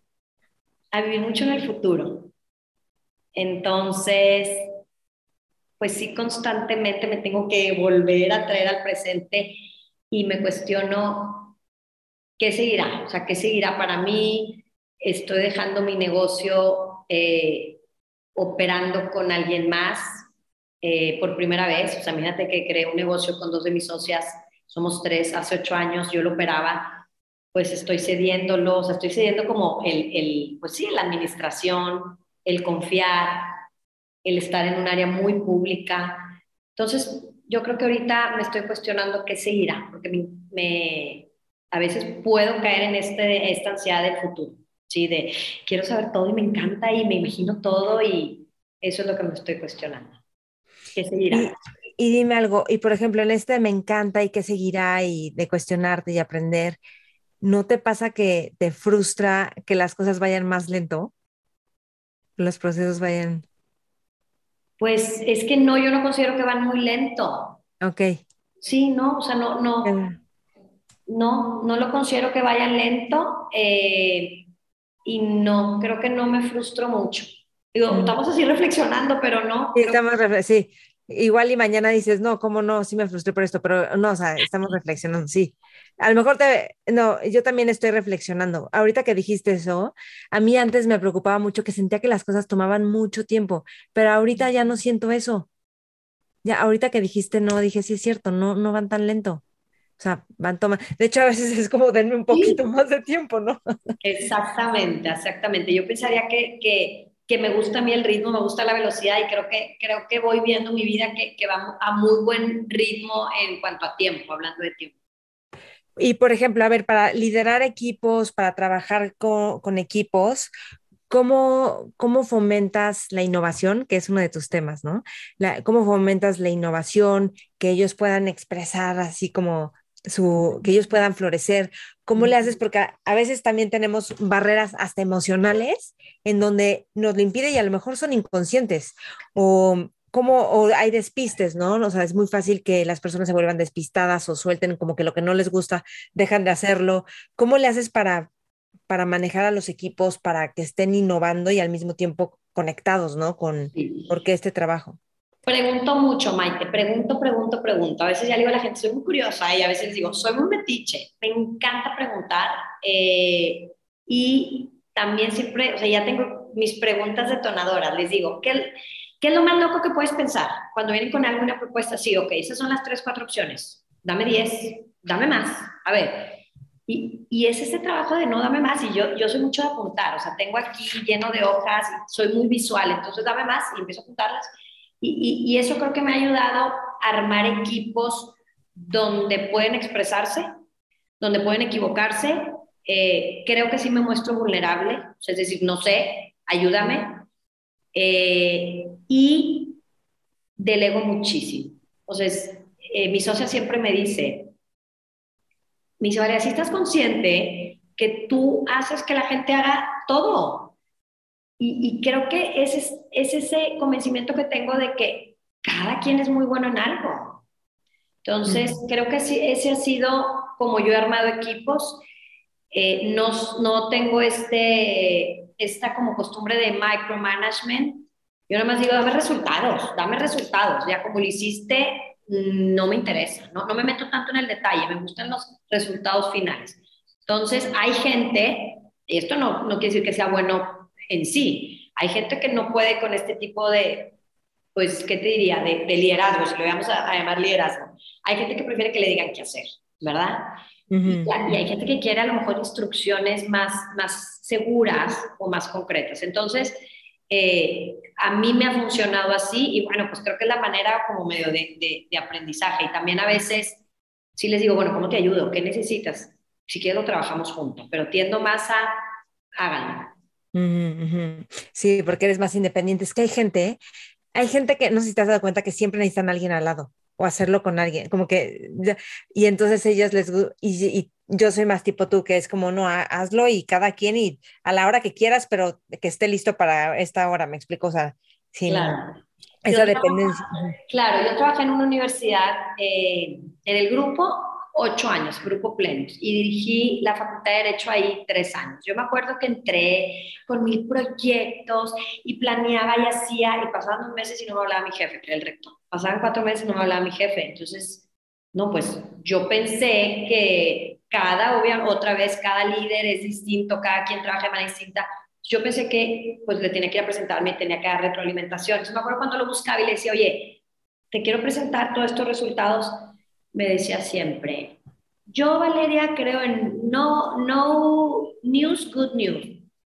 a vivir mucho en el futuro. Entonces, pues sí, constantemente me tengo que volver a traer al presente y me cuestiono qué seguirá, o sea, qué seguirá para mí. Estoy dejando mi negocio eh, operando con alguien más eh, por primera vez. O sea, imagínate que creé un negocio con dos de mis socias, somos tres, hace ocho años yo lo operaba, pues estoy cediéndolo, o sea, estoy cediendo como el, el, pues sí, la administración, el confiar, el estar en un área muy pública. Entonces, yo creo que ahorita me estoy cuestionando qué seguirá, porque me, me, a veces puedo caer en este, esta ansiedad del futuro, ¿sí? De quiero saber todo y me encanta y me imagino todo y eso es lo que me estoy cuestionando. Y, dime algo, y por ejemplo, en este me encanta y qué seguirá y de cuestionarte y aprender, ¿no te pasa que te frustra que las cosas vayan más lento? Los procesos vayan. Pues es que no, yo no considero que van muy lento. Ok. Sí, no, o sea, no, no, no, no lo considero que vayan lento eh, y no, creo que no me frustro mucho. Digo, mm. estamos así reflexionando, pero no. Sí, estamos sí. Igual y mañana dices, no, ¿cómo no? Sí me frustré por esto, pero no, o sea, estamos reflexionando, sí. A lo mejor te, no, yo también estoy reflexionando. Ahorita que dijiste eso, a mí antes me preocupaba mucho que sentía que las cosas tomaban mucho tiempo, pero ahorita ya no siento eso. Ya, ahorita que dijiste no, dije, sí es cierto, no, no van tan lento. O sea, van tomando. De hecho, a veces es como denme un poquito más de tiempo, ¿no? Exactamente, exactamente. Yo pensaría que, que que me gusta a mí el ritmo, me gusta la velocidad y creo que, creo que voy viendo mi vida que, que va a muy buen ritmo en cuanto a tiempo, hablando de tiempo. Y por ejemplo, a ver, para liderar equipos, para trabajar con, con equipos, ¿cómo, ¿cómo fomentas la innovación? Que es uno de tus temas, ¿no? ¿Cómo fomentas la innovación? Que ellos puedan expresar así como su, que ellos puedan florecer. ¿Cómo le haces? Porque a, veces también tenemos barreras hasta emocionales en donde nos lo impide y a lo mejor son inconscientes o como o hay despistes, ¿no? O sea, es muy fácil que las personas se vuelvan despistadas o suelten como que lo que no les gusta, dejan de hacerlo. ¿Cómo le haces para, para manejar a los equipos para que estén innovando y al mismo tiempo conectados, ¿no? Con por qué este trabajo. Pregunto mucho, Maite, pregunto, pregunto, pregunto. A veces ya digo a la gente, soy muy curiosa y a veces digo, soy muy metiche, me encanta preguntar eh, y también siempre, o sea, ya tengo mis preguntas detonadoras, les digo, ¿qué, ¿qué es lo más loco que puedes pensar cuando vienen con alguna propuesta? Sí, ok, esas son las tres, cuatro opciones, dame diez, dame más, a ver. Y, y es ese trabajo de no dame más y yo, yo soy mucho de apuntar, o sea, tengo aquí lleno de hojas, soy muy visual, entonces dame más y empiezo a apuntarlas y, eso creo que me ha ayudado a armar equipos donde pueden expresarse, donde pueden equivocarse. Eh, creo que sí me muestro vulnerable, es decir, no sé, ayúdame. Eh, y delego muchísimo. Entonces, eh, mi socia siempre me dice, mi socia, si estás consciente que tú haces que la gente haga todo, y, creo que es, es ese convencimiento que tengo de que cada quien es muy bueno en algo. Entonces, creo que ese ha sido como yo he armado equipos. Eh, no, no tengo este, esta como costumbre de micromanagement. Yo nada más digo, dame resultados, dame resultados. Ya como lo hiciste, no me interesa. No, no me meto tanto en el detalle, me gustan los resultados finales. Entonces, hay gente, y esto no, no quiere decir que sea bueno en sí. Hay gente que no puede con este tipo de, pues, ¿qué te diría? De, liderazgo, si lo vamos a, llamar liderazgo. Hay gente que prefiere que le digan qué hacer, ¿verdad? y, hay gente que quiere a lo mejor instrucciones más, más seguras o más concretas. Entonces, eh, a mí me ha funcionado así y bueno, pues creo que es la manera como medio de, de, aprendizaje. Y también a veces sí les digo, bueno, ¿cómo te ayudo? ¿Qué necesitas? Si quieres lo trabajamos juntos, pero tiendo más a háganlo. Sí, porque eres más independiente. Es que hay gente, hay gente que no sé si te has dado cuenta que siempre necesitan a alguien al lado o hacerlo con alguien, como que, y entonces ellos les, y, y yo soy más tipo tú, que es como, no, hazlo y cada quien y a la hora que quieras, pero que esté listo para esta hora, me explico, o sea, sin claro. esa dependencia. claro, yo trabajé en una universidad, eh, en el grupo, ocho años, grupo plenos, y dirigí la Facultad de Derecho ahí tres años. Yo me acuerdo que entré con mil proyectos y planeaba y hacía, y pasaban dos meses y no me hablaba mi jefe, que era el rector. Pasaban cuatro meses y no me hablaba mi jefe. Entonces, no, pues yo pensé que cada, obviamente, otra vez, cada líder es distinto, cada quien trabaja de manera distinta. Yo pensé que pues le tenía que ir a presentarme tenía que dar retroalimentación. Entonces me acuerdo cuando lo buscaba y le decía, oye, te quiero presentar todos estos resultados me decía siempre, yo Valeria creo en no, no news, good news.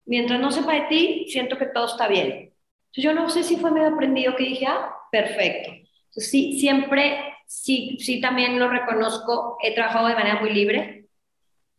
Mientras no sepa de ti, siento que todo está bien. yo no sé si fue medio aprendido que dije, ah, perfecto. sí, siempre, sí, sí también lo reconozco, he trabajado de manera muy libre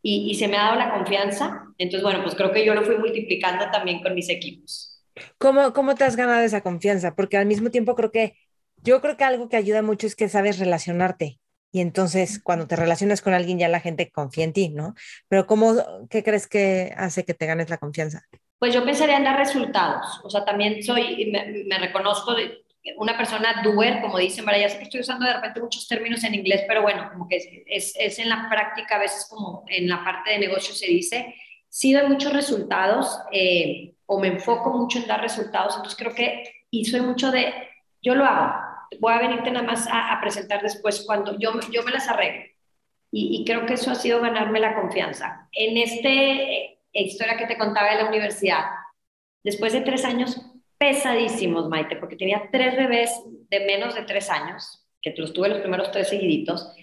y, y se me ha dado la confianza. Entonces, bueno, pues creo que yo lo fui multiplicando también con mis equipos. ¿Cómo, ¿Cómo te has ganado esa confianza? Porque al mismo tiempo creo que, yo creo que algo que ayuda mucho es que sabes relacionarte y entonces cuando te relacionas con alguien ya la gente confía en ti, ¿no? Pero ¿cómo, qué crees que hace que te ganes la confianza? Pues yo pensaría en dar resultados, o sea, también soy, me, me reconozco de una persona doer, como dicen, María, ya sé que estoy usando de repente muchos términos en inglés, pero bueno, como que es, es, en la práctica, a veces como en la parte de negocio se dice, sí doy muchos resultados eh, o me enfoco mucho en dar resultados, entonces creo que, y soy mucho de, yo lo hago, voy a venirte nada más a, presentar después cuando yo, yo me las arreglo. Y, creo que eso ha sido ganarme la confianza. En esta eh, historia que te contaba de la universidad, después de tres años pesadísimos, Maite, porque tenía tres bebés de menos de tres años, que los tuve los primeros tres seguiditos,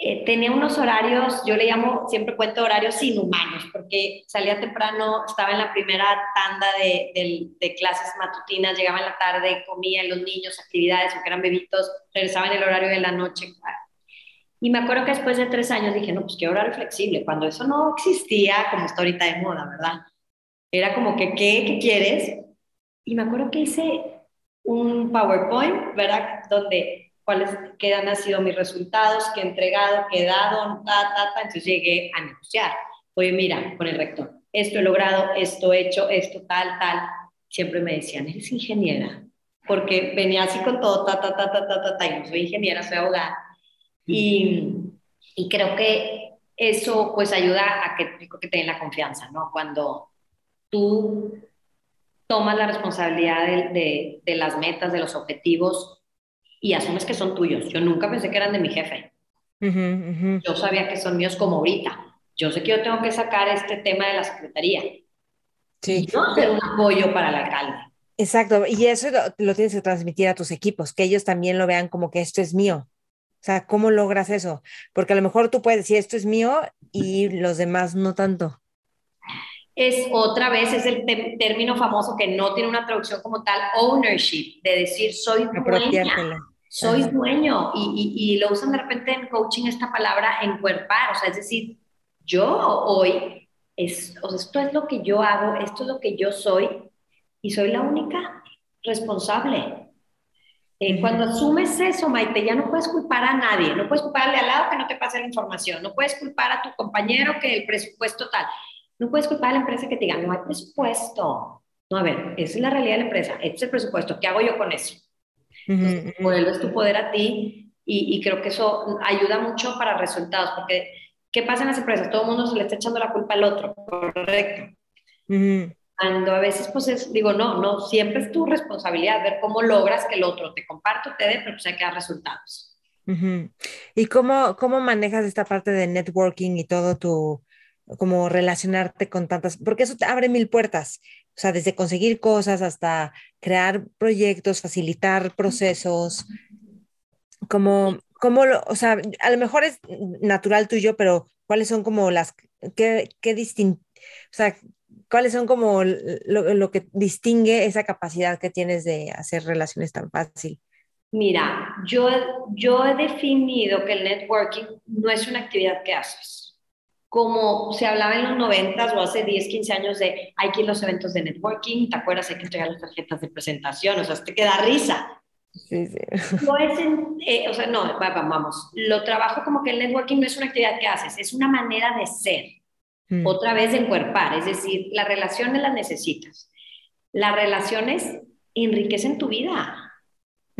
eh, tenía unos horarios, yo le llamo, siempre cuento horarios inhumanos, porque salía temprano, estaba en la primera tanda de, de, clases matutinas, llegaba en la tarde, comía los niños, actividades, aunque eran bebitos, regresaba en el horario de la noche. Y me acuerdo que después de tres años dije, no, pues qué horario flexible, cuando eso no existía como está ahorita de moda, ¿verdad? Era como que, ¿qué, qué quieres? Y me acuerdo que hice un PowerPoint, ¿verdad? Donde cuáles quedan han sido mis resultados, qué he entregado, qué he dado, ta, ta, ta. Entonces llegué a negociar. Oye, mira, con el rector, esto he logrado, esto he hecho, esto tal, tal. Siempre me decían, eres ingeniera, porque venía así con todo, ta, ta, ta, ta, ta, ta, ta. Y no soy ingeniera, soy abogada. Y, y creo que eso pues ayuda a que, que te den la confianza, ¿no? Cuando tú tomas la responsabilidad de, de, de las metas, de los objetivos, y asumes que son tuyos. Yo nunca pensé que eran de mi jefe. Yo sabía que son míos como ahorita. Yo sé que yo tengo que sacar este tema de la secretaría. Sí. Y no ser un apoyo para el alcalde. Exacto, y eso lo, tienes que transmitir a tus equipos, que ellos también lo vean como que esto es mío. O sea, ¿cómo logras eso? Porque a lo mejor tú puedes decir esto es mío y los demás no tanto. Es otra vez, es el término famoso que no tiene una traducción como tal, ownership, de decir soy dueña soy dueño. Y, y, lo usan de repente en coaching esta palabra encuerpar, o sea, es decir, yo hoy, es, o sea, esto es lo que yo hago, esto es lo que yo soy y soy la única responsable. Eh, cuando asumes eso, Maite, ya no puedes culpar a nadie, no puedes culparle al lado que no te pase la información, no puedes culpar a tu compañero que el presupuesto tal, no puedes culpar a la empresa que te diga, no hay presupuesto. No, a ver, esa es la realidad de la empresa, este es el presupuesto, ¿qué hago yo con eso? Entonces, tu poder a ti y, creo que eso ayuda mucho para resultados, porque ¿qué pasa en las empresas? Todo el mundo se le está echando la culpa al otro, correcto. Cuando a veces, pues es, digo, no, no, siempre es tu responsabilidad ver cómo logras que el otro te comparto, te dé, pero pues hay que dar resultados. ¿Y cómo, cómo manejas esta parte de networking y todo tu, como relacionarte con tantas, porque eso te abre mil puertas, o sea, desde conseguir cosas hasta crear proyectos, facilitar procesos, como ¿cómo lo, o sea, a lo mejor es natural tuyo, pero ¿cuáles son como las, qué, qué distin, o sea, cuáles son como lo, lo, que distingue esa capacidad que tienes de hacer relaciones tan fácil? Mira, yo, yo he definido que el networking no es una actividad que haces como se hablaba en los 90 o hace 10, 15 años de hay que ir a los eventos de networking, ¿te acuerdas? Hay que entregar las tarjetas de presentación, o sea, te queda risa. Sí, sí. <laughs> No es eh, o sea, no, vamos, lo trabajo como que el networking no es una actividad que haces, es una manera de ser, mm. otra vez de encuerpar, es decir, las relaciones las necesitas. Las relaciones enriquecen tu vida.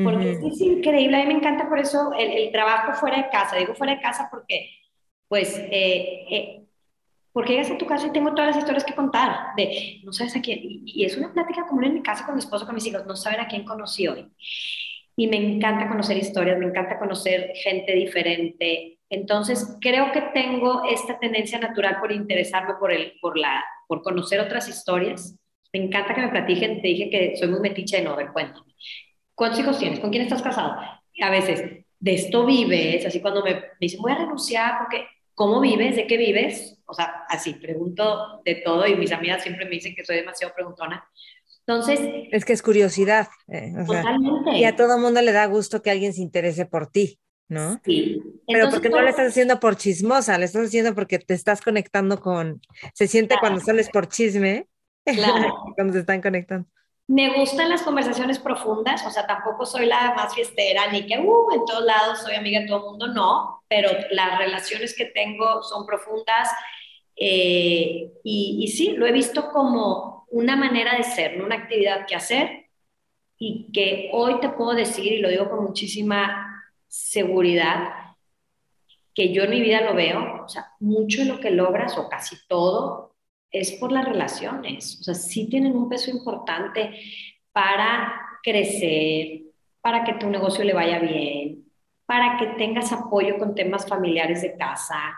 Porque es increíble, a mí me encanta por eso el, el trabajo fuera de casa, digo fuera de casa porque pues, eh, eh, porque llegas a tu casa y tengo todas las historias que contar, de no sabes a quién, y, es una plática común en mi casa con mi esposo, con mis hijos, no saben a quién conocí hoy. Y me encanta conocer historias, me encanta conocer gente diferente. Entonces, creo que tengo esta tendencia natural por interesarme por, el, por, la, por conocer otras historias. Me encanta que me platiquen, te dije que soy muy metiche de no, ver, cuéntame. ¿Cuántos hijos tienes? ¿Con quién estás casado? A veces, de esto vives, así cuando me, me dicen, voy a renunciar porque ¿cómo vives? ¿De qué vives? O sea, así, pregunto de todo y mis amigas siempre me dicen que soy demasiado preguntona. Entonces... Es que es curiosidad. Eh, totalmente. y a todo mundo le da gusto que alguien se interese por ti, ¿no? Sí. Pero porque no lo estás haciendo por chismosa, le estás haciendo porque te estás conectando con... Se siente cuando sales por chisme, <laughs> claro. cuando se están conectando. Me gustan las conversaciones profundas, o sea, tampoco soy la más fiestera ni que, uh, en todos lados soy amiga de todo el mundo, no, pero las relaciones que tengo son profundas eh, y, y, sí, lo he visto como una manera de ser, una actividad que hacer y que hoy te puedo decir, y lo digo con muchísima seguridad, que yo en mi vida lo veo, o sea, mucho de lo que logras o casi todo es por las relaciones. O sea, sí tienen un peso importante para crecer, para que tu negocio le vaya bien, para que tengas apoyo con temas familiares de casa,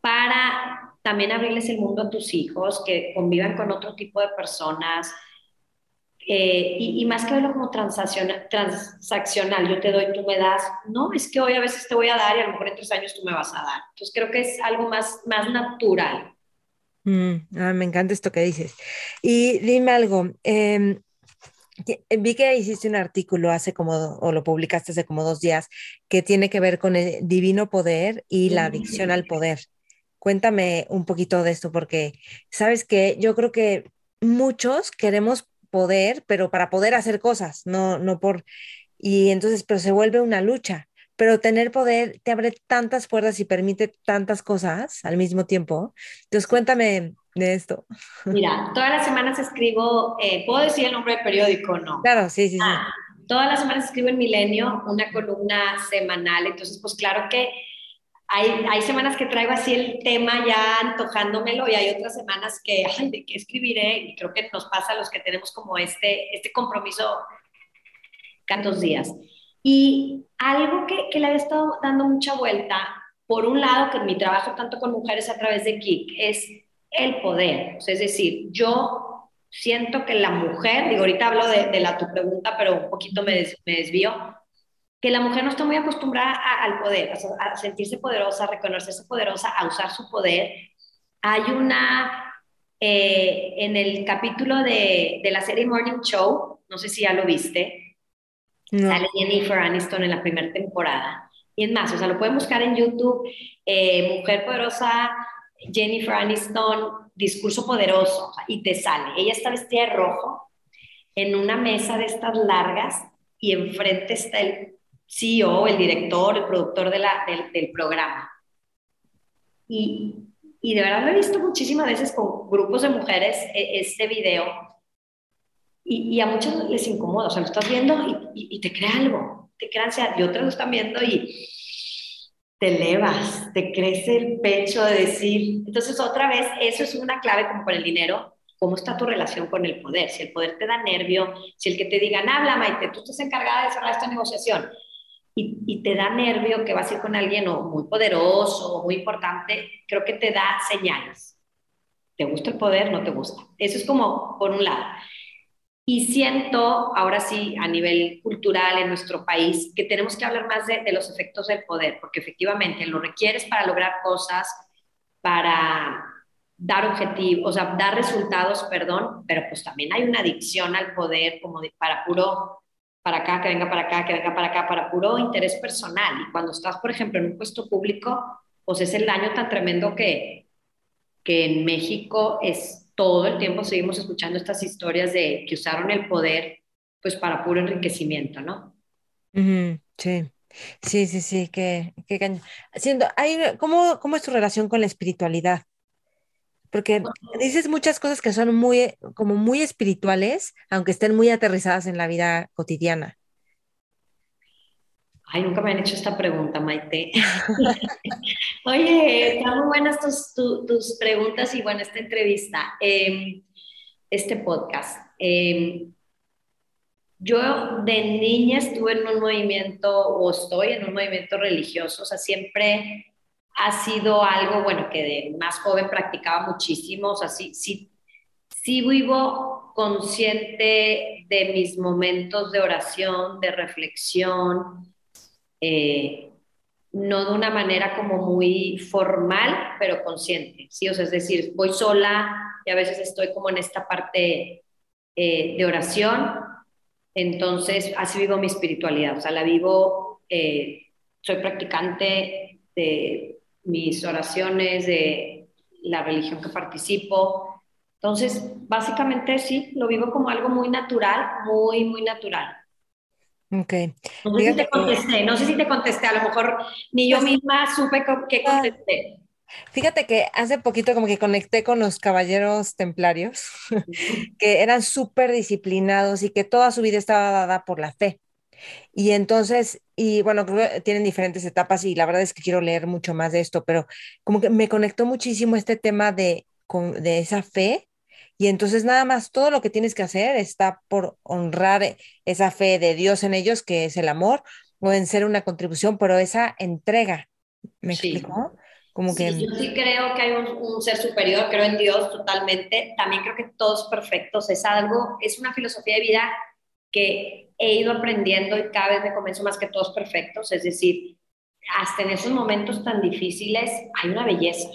para también abrirles el mundo a tus hijos, que convivan con otro tipo de personas. Eh, y, más que verlo como transaccional, transaccional, yo te doy, tú me das, no, es que hoy a veces te voy a dar y a lo mejor en tres años tú me vas a dar. Entonces creo que es algo más, más natural. Mm, ah, me encanta esto que dices. Y dime algo, em, vi que hiciste un artículo hace como, o lo publicaste hace como dos días, que tiene que ver con el divino poder y la adicción al poder. Cuéntame un poquito de esto, porque sabes que yo creo que muchos queremos poder, pero para poder hacer cosas, no, no por, y entonces, pero se vuelve una lucha pero tener poder te abre tantas puertas y permite tantas cosas al mismo tiempo. Entonces, cuéntame de esto. Mira, todas las semanas escribo, eh, ¿puedo decir el nombre del periódico o no? Claro, sí, sí, sí. Ah, todas las semanas escribo en Milenio una columna semanal, entonces, pues claro que hay, hay, semanas que traigo así el tema ya antojándomelo y hay otras semanas que, ay, ¿de qué escribiré? Y creo que nos pasa a los que tenemos como este, este compromiso tantos días. Y algo que, que le había estado dando mucha vuelta, por un lado, que en mi trabajo tanto con mujeres a través de KIC, es el poder. es decir, yo siento que la mujer, digo, ahorita hablo de, la tu pregunta, pero un poquito me, me desvío, que la mujer no está muy acostumbrada al poder, a, sentirse poderosa, a reconocerse poderosa, a usar su poder. Hay una, eh, en el capítulo de, de la serie Morning Show, no sé si ya lo viste, Sale Jennifer Aniston en la primera temporada. Y es más, o sea, lo pueden buscar en YouTube, eh, Mujer Poderosa, Jennifer Aniston, Discurso Poderoso, y te sale. Ella está vestida de rojo en una mesa de estas largas y enfrente está el CEO, el director, el productor del, del programa. Y, y, de verdad lo he visto muchísimas veces con grupos de mujeres e, este video y, a muchos les incomoda, o sea, lo estás viendo y, y, te crea algo, te crea ansiedad, y otros lo están viendo y te elevas, te crece el pecho de decir, entonces otra vez, eso es una clave como con el dinero, cómo está tu relación con el poder, si el poder te da nervio, si el que te digan, habla Maite, tú estás encargada de cerrar esta negociación, y, y, te da nervio que vas a ir con alguien o muy poderoso o muy importante, creo que te da señales. ¿Te gusta el poder? ¿No te gusta? Eso es como por un lado. Y siento, ahora sí, a nivel cultural en nuestro país, que tenemos que hablar más de, los efectos del poder, porque efectivamente lo requieres para lograr cosas, para dar objetivos, o sea, dar resultados, perdón, pero pues también hay una adicción al poder como para puro, para acá, que venga para acá, que venga para acá, para puro interés personal. Y cuando estás, por ejemplo, en un puesto público, pues es el daño tan tremendo que, que en México es todo el tiempo seguimos escuchando estas historias de que usaron el poder pues para puro enriquecimiento, ¿no? sí. Sí, sí, sí, que, que Siendo, hay, ¿cómo, ¿Cómo es tu relación con la espiritualidad? Porque dices muchas cosas que son muy, como muy espirituales, aunque estén muy aterrizadas en la vida cotidiana. Ay, nunca me han hecho esta pregunta, Maite. <laughs> Oye, están muy buenas tus, tus, preguntas y bueno, esta entrevista, em, este podcast. Em, yo de niña estuve en un movimiento o estoy en un movimiento religioso, o sea, siempre ha sido algo, bueno, que de más joven practicaba muchísimo, o sea, sí, sí, sí vivo consciente de mis momentos de oración, de reflexión, eh, no de una manera como muy formal, pero consciente, ¿sí? O sea, es decir, voy sola y a veces estoy como en esta parte eh, de oración, entonces así vivo mi espiritualidad, o sea, la vivo, eh, soy practicante de mis oraciones, de la religión que participo. Entonces, básicamente sí, lo vivo como algo muy natural, muy, muy natural. Ok. No sé si te contesté, no sé si te contesté, a lo mejor ni yo pues misma supe qué ah. contesté. Fíjate que hace poquito como que conecté con los caballeros templarios, <laughs> que eran súper disciplinados y que toda su vida estaba dada por la fe. Y entonces, y bueno, creo que tienen diferentes etapas y la verdad es que quiero leer mucho más de esto, pero como que me conectó muchísimo este tema de, de esa fe. Y entonces nada más todo lo que tienes que hacer está por honrar esa fe de Dios en ellos, que es el amor, o en ser una contribución, pero esa entrega. ¿Me explico? Como que... yo sí creo que hay un, un, ser superior, creo en Dios totalmente. También creo que todos perfectos. Es algo, es una filosofía de vida que he ido aprendiendo y cada vez me convenzo más que todos perfectos, es decir, hasta en esos momentos tan difíciles hay una belleza.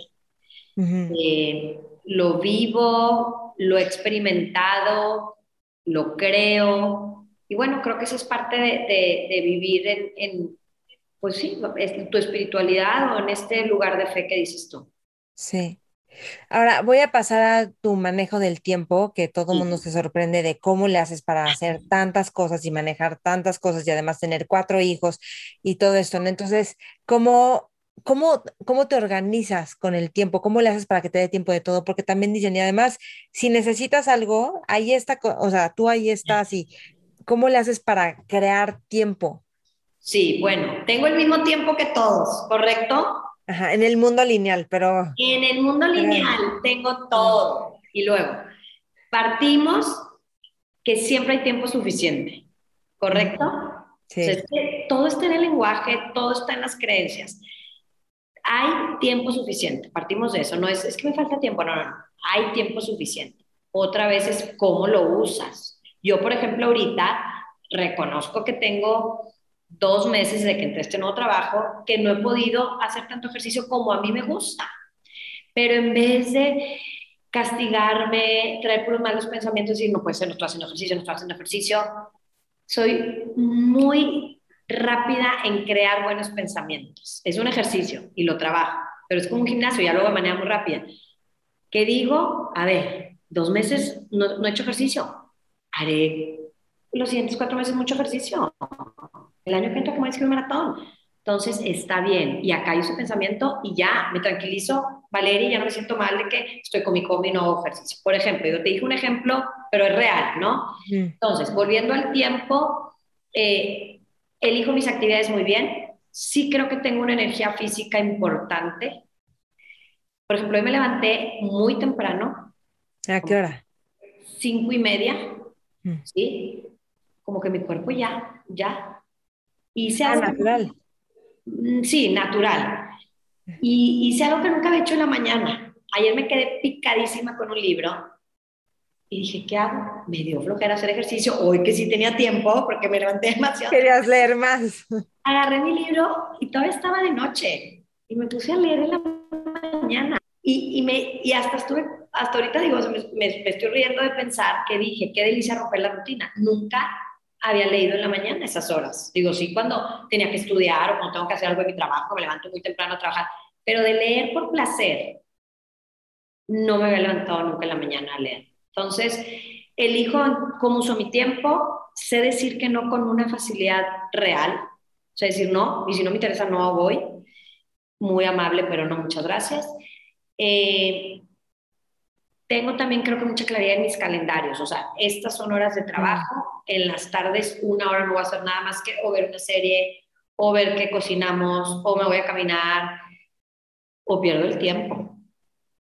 Eh, lo vivo, lo he experimentado, lo creo, y bueno, creo que eso es parte de, de, vivir en, en, pues sí, tu espiritualidad o en este lugar de fe que dices tú. Sí. Ahora voy a pasar a tu manejo del tiempo, que todo el mundo se sorprende de cómo le haces para hacer tantas cosas y manejar tantas cosas y además tener cuatro hijos y todo esto. Entonces, ¿cómo, cómo, cómo te organizas con el tiempo? ¿Cómo le haces para que te dé tiempo de todo? Porque también dicen, y además, si necesitas algo, ahí está, o sea, tú ahí estás y ¿cómo le haces para crear tiempo? Sí, bueno, tengo el mismo tiempo que todos, ¿correcto? Ajá, en el mundo lineal, pero... En el mundo lineal tengo todo. Y luego, partimos que siempre hay tiempo suficiente, ¿correcto? Sí. todo está en el lenguaje, todo está en las creencias. Hay tiempo suficiente, partimos de eso, no es, es que me falta tiempo, no, no, hay tiempo suficiente. Otra vez es cómo lo usas. Yo, por ejemplo, ahorita reconozco que tengo dos meses de que entré a este nuevo trabajo que no he podido hacer tanto ejercicio como a mí me gusta. Pero en vez de castigarme, traer puros malos pensamientos y decir, no puede ser, no estoy haciendo ejercicio, no estoy haciendo ejercicio, soy muy rápida en crear buenos pensamientos. Es un ejercicio y lo trabajo, pero es como un gimnasio, ya lo hago de manera muy rápida. ¿Qué digo? A ver, dos meses no, no he hecho ejercicio, haré los siguientes cuatro meses mucho ejercicio el año que entra como es que un maratón. Entonces está bien. Y acá hay ese pensamiento y ya me tranquilizo, Valeria, ya no me siento mal de que estoy con mi combi y no hago ejercicio. Por ejemplo, yo te dije un ejemplo, pero es real, ¿no? Entonces, volviendo al tiempo, eh, elijo mis actividades muy bien. Sí creo que tengo una energía física importante. Por ejemplo, hoy me levanté muy temprano. ¿A qué hora? Cinco y media. Mm. ¿Sí? Como que mi cuerpo ya, ya Hice ah, algo natural. Mm, sí, natural. Y hice algo que nunca había hecho en la mañana. Ayer me quedé picadísima con un libro Y dije, ¿qué hago? Me dio flojera hacer ejercicio. Hoy que sí tenía tiempo, porque me levanté <laughs> demasiado. Querías leer más. Agarré mi libro y todavía estaba de noche. Y me puse a leer en la mañana. Y, y me, y hasta estuve, hasta ahorita digo, me, me, estoy riendo de pensar que dije, qué delicia romper la rutina. Nunca había leído en la mañana esas horas. Digo, sí, cuando tenía que estudiar o cuando tengo que hacer algo en mi trabajo, me levanto muy temprano a trabajar. Pero de leer por placer, no me había levantado nunca en la mañana a leer. Entonces, elijo cómo uso mi tiempo, sé decir que no con una facilidad real, o sea, decir no, y si no me interesa, no voy. Muy amable, pero no, muchas gracias. Eh, tengo también, creo que mucha claridad en mis calendarios, o sea, estas son horas de trabajo, en las tardes una hora no voy a hacer nada más que o ver una serie, o ver qué cocinamos, o me voy a caminar, o pierdo el tiempo,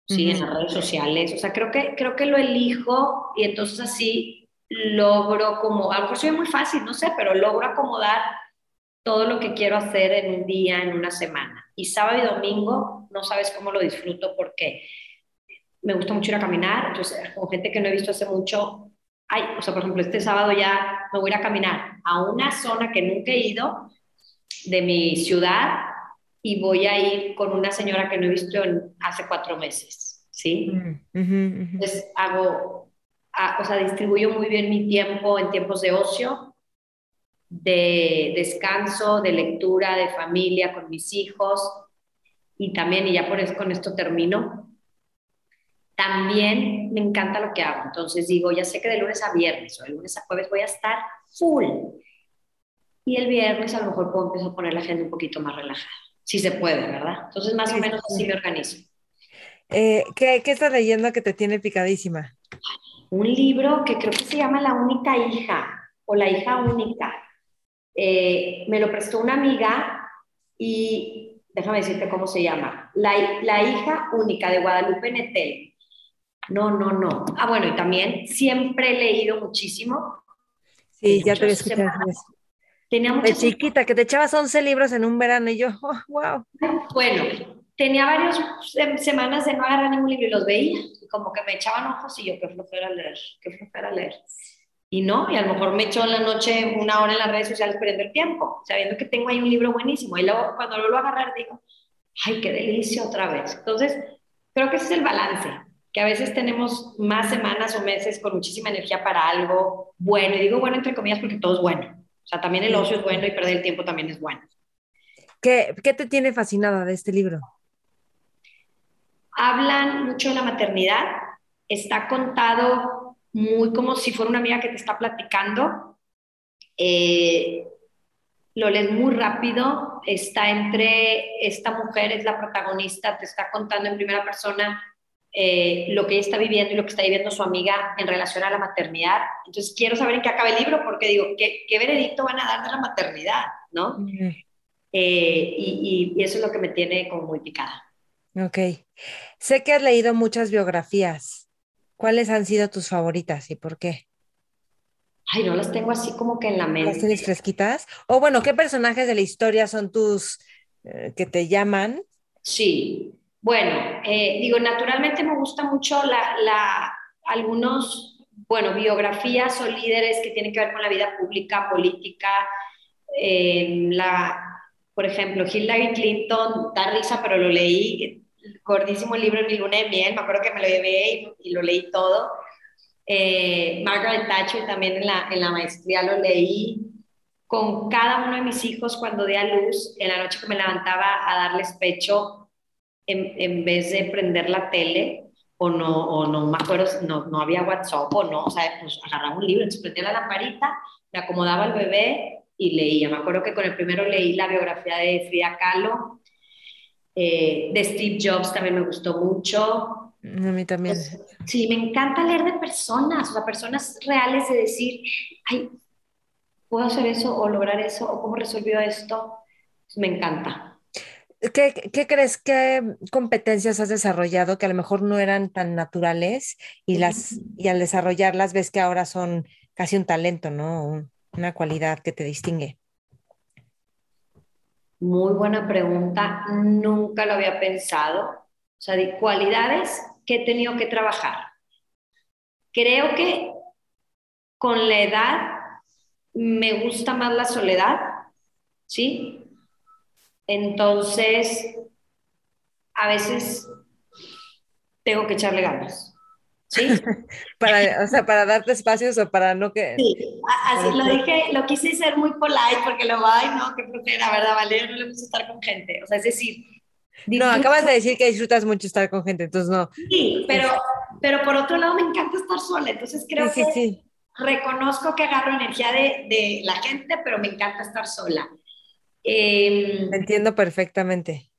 ¿sí? En las redes sociales, o sea, creo que, creo que lo elijo y entonces así logro como, a lo mejor soy muy fácil, no sé, pero logro acomodar todo lo que quiero hacer en un día, en una semana. Y sábado y domingo no sabes cómo lo disfruto porque me gusta mucho ir a caminar, entonces con gente que no he visto hace mucho, ay, o sea, por ejemplo, este sábado ya me voy a ir a caminar a una zona que nunca he ido de mi ciudad y voy a ir con una señora que no he visto en, hace cuatro meses, ¿sí? Mm, entonces hago, o sea, distribuyo muy bien mi tiempo en tiempos de ocio, de descanso, de lectura, de familia con mis hijos y también, y ya por eso con esto termino, también me encanta lo que hago. Entonces digo, ya sé que de lunes a viernes o de lunes a jueves voy a estar full. Y el viernes a lo mejor puedo empezar a poner la agenda un poquito más relajada, si se puede, ¿verdad? Entonces más o menos así me organizo. Eh, ¿qué, ¿Qué estás leyendo que te tiene picadísima? Un libro que creo que se llama La única hija o La hija única. Eh, me lo prestó una amiga y déjame decirte cómo se llama. La, la hija única de Guadalupe Netel no, no, no. Ah, bueno, y también siempre he leído muchísimo. Sí, ya te escuchado Tenía De chiquita, que te echabas 11 libros en un verano y yo, <laughs> wow. Bueno, tenía varias semanas de no agarrar ningún libro y los veía, y como que me echaban ojos y yo, qué flojera leer, qué flojera leer. Y no, y a lo mejor me echo en la noche una hora en las redes sociales perdiendo el tiempo, sabiendo que tengo ahí un libro buenísimo. Y luego cuando lo vuelvo a agarrar digo, ay, qué delicia otra vez. Entonces, creo que ese es el balance que a veces tenemos más semanas o meses con muchísima energía para algo bueno. Y digo bueno entre comillas porque todo es bueno. O sea, también el ocio es bueno y perder el tiempo también es bueno. ¿Qué, qué te tiene fascinada de este libro? Hablan mucho de la maternidad. Está contado muy como si fuera una amiga que te está platicando. Eh, lo lees muy rápido, está entre esta mujer, es la protagonista, te está contando en primera persona eh, lo que ella está viviendo y lo que está viviendo su amiga en relación a la maternidad. Entonces, quiero saber en qué acaba el libro, porque digo, ¿qué, qué veredicto van a dar de la maternidad? ¿No? Eh, y, y, eso es lo que me tiene como muy picada. Ok. Sé que has leído muchas biografías. ¿Cuáles han sido tus favoritas y por qué? Ay, no las tengo así como que en la mente. ¿Las tienes fresquitas? O bueno, ¿qué personajes de la historia son tus eh, que te llaman? Sí, bueno, eh, digo, naturalmente me gusta mucho la, algunos, bueno, biografías o líderes que tienen que ver con la vida pública, política. Eh, la, por ejemplo, Hillary Clinton, da risa, pero lo leí, gordísimo el libro mi luna de miel, me acuerdo que me lo llevé y, lo leí todo. Eh, Margaret Thatcher también en la, en la maestría lo leí con cada uno de mis hijos cuando di a luz, en la noche que me levantaba a darles pecho, en, vez de prender la tele, o no, o no me acuerdo, no, no había WhatsApp o no, o sea, pues agarraba un libro, entonces prendía la lamparita, le acomodaba al bebé y leía. Me acuerdo que con el primero leí la biografía de Frida Kahlo, eh, de Steve Jobs también me gustó mucho. A mí también. Pues, sí, me encanta leer de personas, o sea, personas reales de decir, ay, puedo hacer eso o lograr eso o cómo resolvió esto. me encanta. ¿Qué, crees que competencias has desarrollado que a lo mejor no eran tan naturales y, las, y al desarrollarlas ves que ahora son casi un talento, ¿no? una cualidad que te distingue. Muy buena pregunta, nunca lo había pensado. O sea, de cualidades que he tenido que trabajar. Creo que con la edad me gusta más la soledad, ¿sí? Entonces, a veces tengo que echarle ganas. ¿Sí? <laughs> para, o sea, para darte espacios o para no que... Sí, así lo dije, lo quise ser muy polite porque lo ay, no, que la verdad, Valeria no le gusta estar con gente. O sea, es decir... No, acabas de decir que disfrutas mucho estar con gente, entonces no. Sí, pero, pero por otro lado me encanta estar sola, entonces creo sí, que sí, reconozco que agarro energía de, de, la gente, pero me encanta estar sola. Eh, Entiendo perfectamente.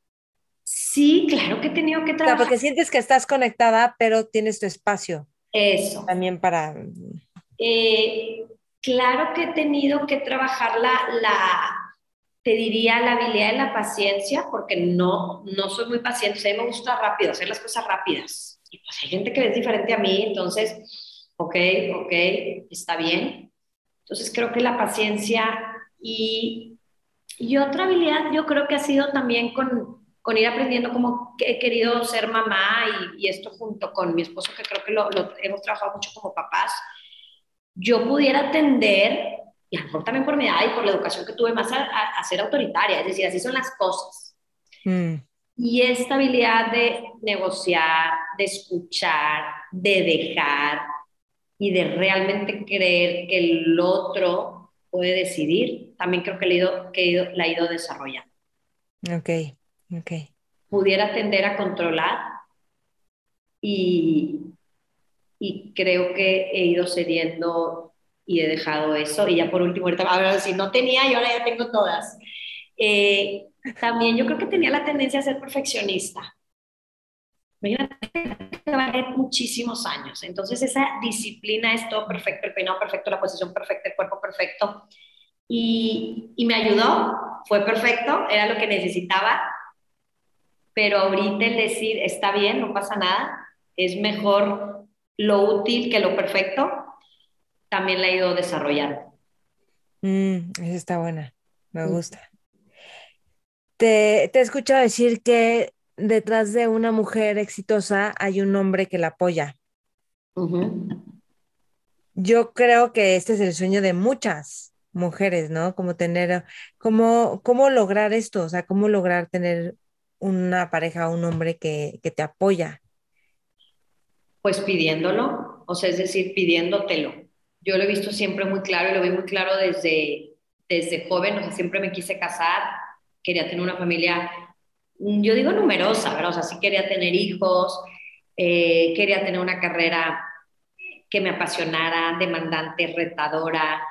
Sí, claro que he tenido que trabajar. porque sientes que estás conectada, pero tienes tu espacio. Eso. También para... Eh, claro que he tenido que trabajar la, la, te diría, la habilidad de la paciencia, porque no, no soy muy paciente, o sea, a mí me gusta rápido, hacer las cosas rápidas. Y pues hay gente que es diferente a mí, entonces, ok, ok, está bien. Entonces creo que la paciencia y, y otra habilidad yo creo que ha sido también con, con ir aprendiendo cómo he querido ser mamá y, esto junto con mi esposo, que creo que lo, hemos trabajado mucho como papás, yo pudiera atender, y a lo mejor también por mi edad y por la educación que tuve, más a, ser autoritaria, es decir, así son las cosas. Mm. Y esta habilidad de negociar, de escuchar, de dejar y de realmente creer que el otro puede decidir, también creo que, le he ido, que la he ido desarrollando. Ok pudiera tender a controlar y, y creo que he ido cediendo y he dejado eso. Y ya por último, ahorita, si no tenía y ahora ya tengo todas. Eh, también yo creo que tenía la tendencia a ser perfeccionista. Imagínate que muchísimos años. Entonces esa disciplina es todo perfecto, el peinado perfecto, la posición perfecta, el cuerpo perfecto. Y, y me ayudó, fue perfecto, era lo que necesitaba, pero ahorita el decir, está bien, no pasa nada, es mejor lo útil que lo perfecto, también la he ido desarrollando. Mm, esa está buena, me gusta. Te, te he escuchado decir que detrás de una mujer exitosa hay un hombre que la apoya. Yo creo que este es el sueño de muchas mujeres, ¿no? Como tener, cómo, cómo lograr esto, o sea, cómo lograr tener una pareja o un hombre que, te apoya? Pues pidiéndolo, o sea, es decir, pidiéndotelo. Yo lo he visto siempre muy claro y lo vi muy claro desde, desde joven, o sea, siempre me quise casar, quería tener una familia, yo digo numerosa, ¿verdad? O sea, sí quería tener hijos, eh, quería tener una carrera que me apasionara, demandante, retadora,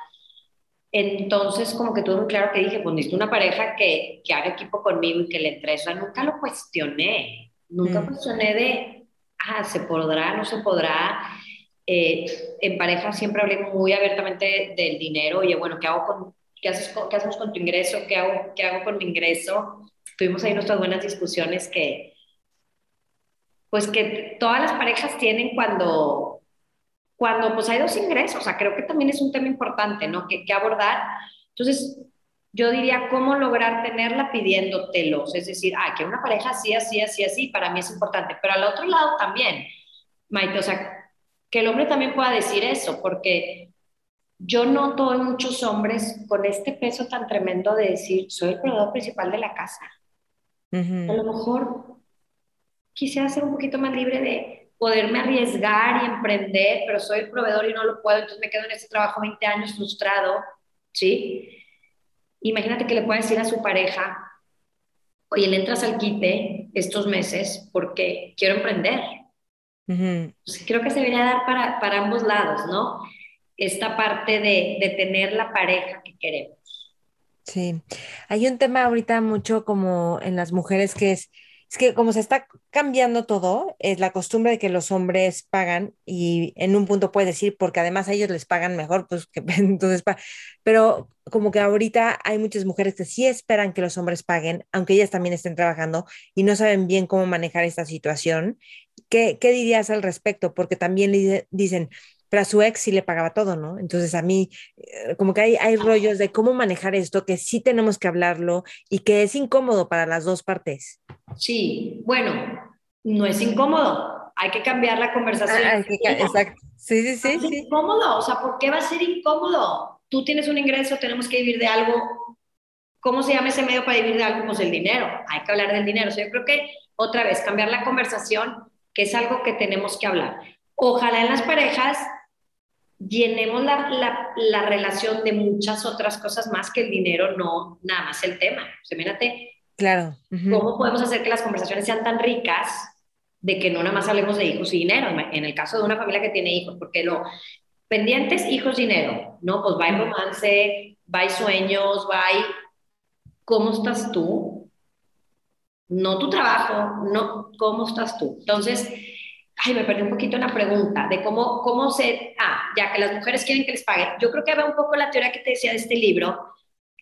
entonces, como que tuve muy claro que dije, pues necesito una pareja que, que haga equipo conmigo y que le entre. O nunca lo cuestioné. Nunca mm. cuestioné de, ah, se podrá, no se podrá. Eh, en pareja siempre hablé muy abiertamente del dinero. Oye, bueno, ¿qué hago con, qué, haces qué hacemos con tu ingreso? ¿Qué hago, ¿Qué hago con mi ingreso? Tuvimos ahí nuestras buenas discusiones que, pues que todas las parejas tienen cuando, cuando pues hay dos ingresos, o sea, creo que también es un tema importante, ¿no? Que, que abordar. Entonces, yo diría, ¿cómo lograr tenerla pidiéndotelos? Es decir, ah, que una pareja así, así, así, así, para mí es importante, pero al otro lado también, Maite, o sea, que el hombre también pueda decir eso, porque yo noto en muchos hombres con este peso tan tremendo de decir, soy el proveedor principal de la casa. A lo mejor quisiera ser un poquito más libre de, poderme arriesgar y emprender, pero soy el proveedor y no lo puedo, entonces me quedo en ese trabajo 20 años frustrado, ¿sí? Imagínate que le pueda decir a su pareja, oye, le entras al quite estos meses porque quiero emprender. creo que se debería dar para, para ambos lados, ¿no? Esta parte de, de tener la pareja que queremos. Sí, hay un tema ahorita mucho como en las mujeres que es es que como se está cambiando todo, es la costumbre de que los hombres pagan y en un punto puede decir, porque además a ellos les pagan mejor, pues que <laughs> entonces, pero como que ahorita hay muchas mujeres que sí esperan que los hombres paguen, aunque ellas también estén trabajando y no saben bien cómo manejar esta situación. ¿Qué, qué dirías al respecto? Porque también le dicen, pero a su ex sí le pagaba todo, ¿no? Entonces a mí, eh, como que hay, hay rollos de cómo manejar esto, que sí tenemos que hablarlo y que es incómodo para las dos partes. Sí, bueno, no es incómodo. hay que cambiar la conversación. Ah, exacto. Sí, sí, sí. Es incómodo, o sea, ¿por qué va a ser incómodo? Tú tienes un ingreso, tenemos que vivir de algo. ¿Cómo se llama ese medio para vivir de algo? Pues el dinero. Hay que hablar del dinero. O sea, yo creo que otra vez, cambiar la conversación, que es algo que tenemos que hablar. Ojalá en las parejas llenemos la, la, la, relación de muchas otras cosas más que el dinero, no nada más el tema. O sea, mírate, claro. ¿cómo podemos hacer que las conversaciones sean tan ricas de que no nada más hablemos de hijos y dinero? En el caso de una familia que tiene hijos, porque lo pendientes, hijos, dinero, ¿no? Pues va y romance, va y sueños, va y cómo estás tú, no tu trabajo, no cómo estás tú. Entonces, ay, me perdí un poquito en la pregunta de cómo, cómo se, ah, ya que las mujeres quieren que les paguen. Yo creo que va un poco la teoría que te decía de este libro,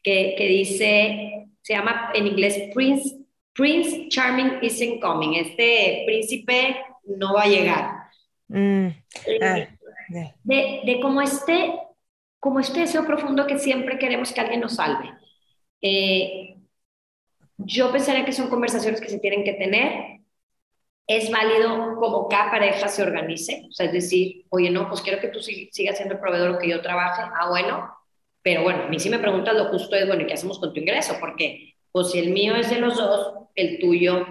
que, que dice, se llama en inglés Prince, Prince Charming isn't coming. Este príncipe no va a llegar. Mm, ah, de, de como este, como este deseo profundo que siempre queremos que alguien nos salve. Eh, yo pensaría que son conversaciones que se tienen que tener, es válido como cada pareja se organice, o sea, es decir, oye, no, pues quiero que tú sigas siendo el proveedor que yo trabaje, ah, bueno, pero bueno, a mí sí me preguntas lo justo es, bueno, ¿y qué hacemos con tu ingreso? Porque, pues si el mío es de los dos, el tuyo,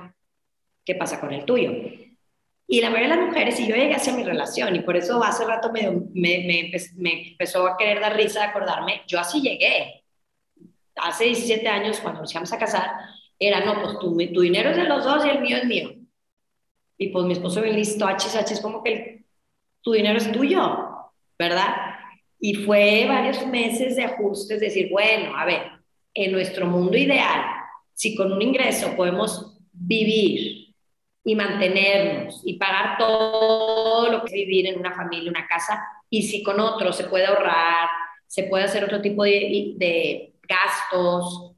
¿qué pasa con el tuyo? Y la mayoría de las mujeres, y yo llegué hacia mi relación, y por eso hace rato me, me, me, empezó a querer dar risa acordarme, yo así llegué. Hace 17 años, cuando nos íbamos a casar, era, no, pues tu, tu dinero es de los dos y el mío es mío y pues mi esposo bien listo, H es como que tu dinero es tuyo, ¿verdad? Y fue varios meses de ajustes, decir, bueno, a ver, en nuestro mundo ideal, si con un ingreso podemos vivir y mantenernos y pagar todo lo que es vivir en una familia, una casa, y si con otro se puede ahorrar, se puede hacer otro tipo de, de gastos,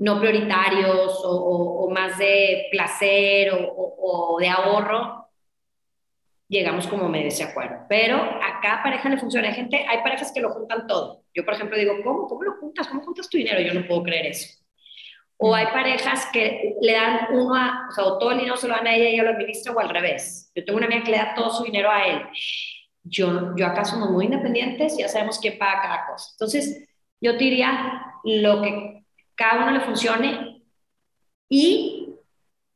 no prioritarios o, más de placer o, de ahorro, llegamos como medio ese acuerdo. Pero a cada pareja le funciona. Hay gente, hay parejas que lo juntan todo. Yo, por ejemplo, digo, ¿cómo? ¿Cómo lo juntas? ¿Cómo juntas tu dinero? Yo no puedo creer eso. O hay parejas que le dan uno a, o sea, o todo el dinero se lo dan a ella y ella lo administra o al revés. Yo tengo una amiga que le da todo su dinero a él. Yo, yo acá somos muy independientes, ya sabemos quién paga cada cosa. Entonces, yo diría lo que cada uno le funcione. Y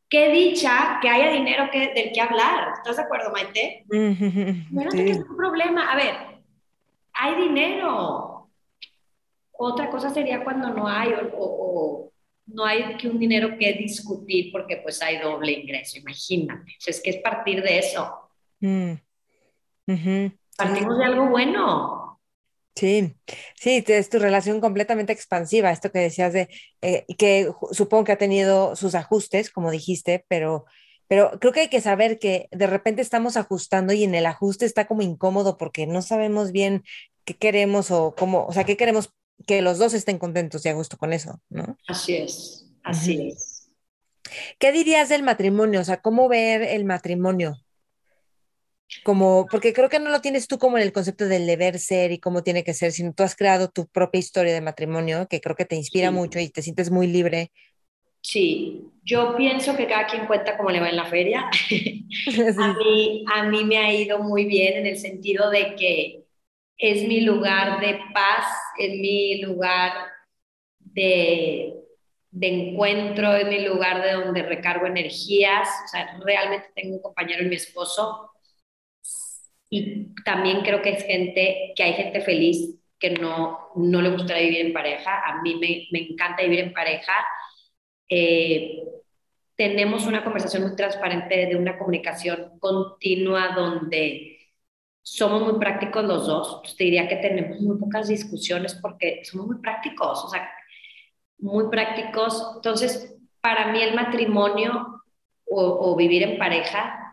qué dicha que haya dinero que, del que hablar. ¿Estás de acuerdo, Maite? Bueno, sí. es un problema. A ver, hay dinero. Otra cosa sería cuando no hay o, no hay que un dinero que discutir porque pues hay doble ingreso, imagínate. es que es partir de eso. Mm. Partimos de algo bueno. Sí, sí, es tu relación completamente expansiva, esto que decías de eh, que supongo que ha tenido sus ajustes, como dijiste, pero, pero creo que hay que saber que de repente estamos ajustando y en el ajuste está como incómodo porque no sabemos bien qué queremos o cómo, o sea, qué queremos que los dos estén contentos y a gusto con eso, ¿no? Así es, así es. ¿Qué dirías del matrimonio? O sea, ¿cómo ver el matrimonio? Como, porque creo que no lo tienes tú como en el concepto del deber ser y cómo tiene que ser, sino tú has creado tu propia historia de matrimonio que creo que te inspira mucho y te sientes muy libre. Sí, yo pienso que cada quien cuenta cómo le va en la feria. <laughs> <laughs> a, mí, a mí me ha ido muy bien en el sentido de que es mi lugar de paz, es mi lugar de, de encuentro, es mi lugar de donde recargo energías. O sea, realmente tengo un compañero y mi esposo y también creo que es gente, que hay gente feliz que no, no le gustaría vivir en pareja. A mí me, me encanta vivir en pareja. Eh, tenemos una conversación muy transparente de una comunicación continua donde somos muy prácticos los dos. Pues te diría que tenemos muy pocas discusiones porque somos muy prácticos, o sea, muy prácticos. Entonces, para mí el matrimonio o, o vivir en pareja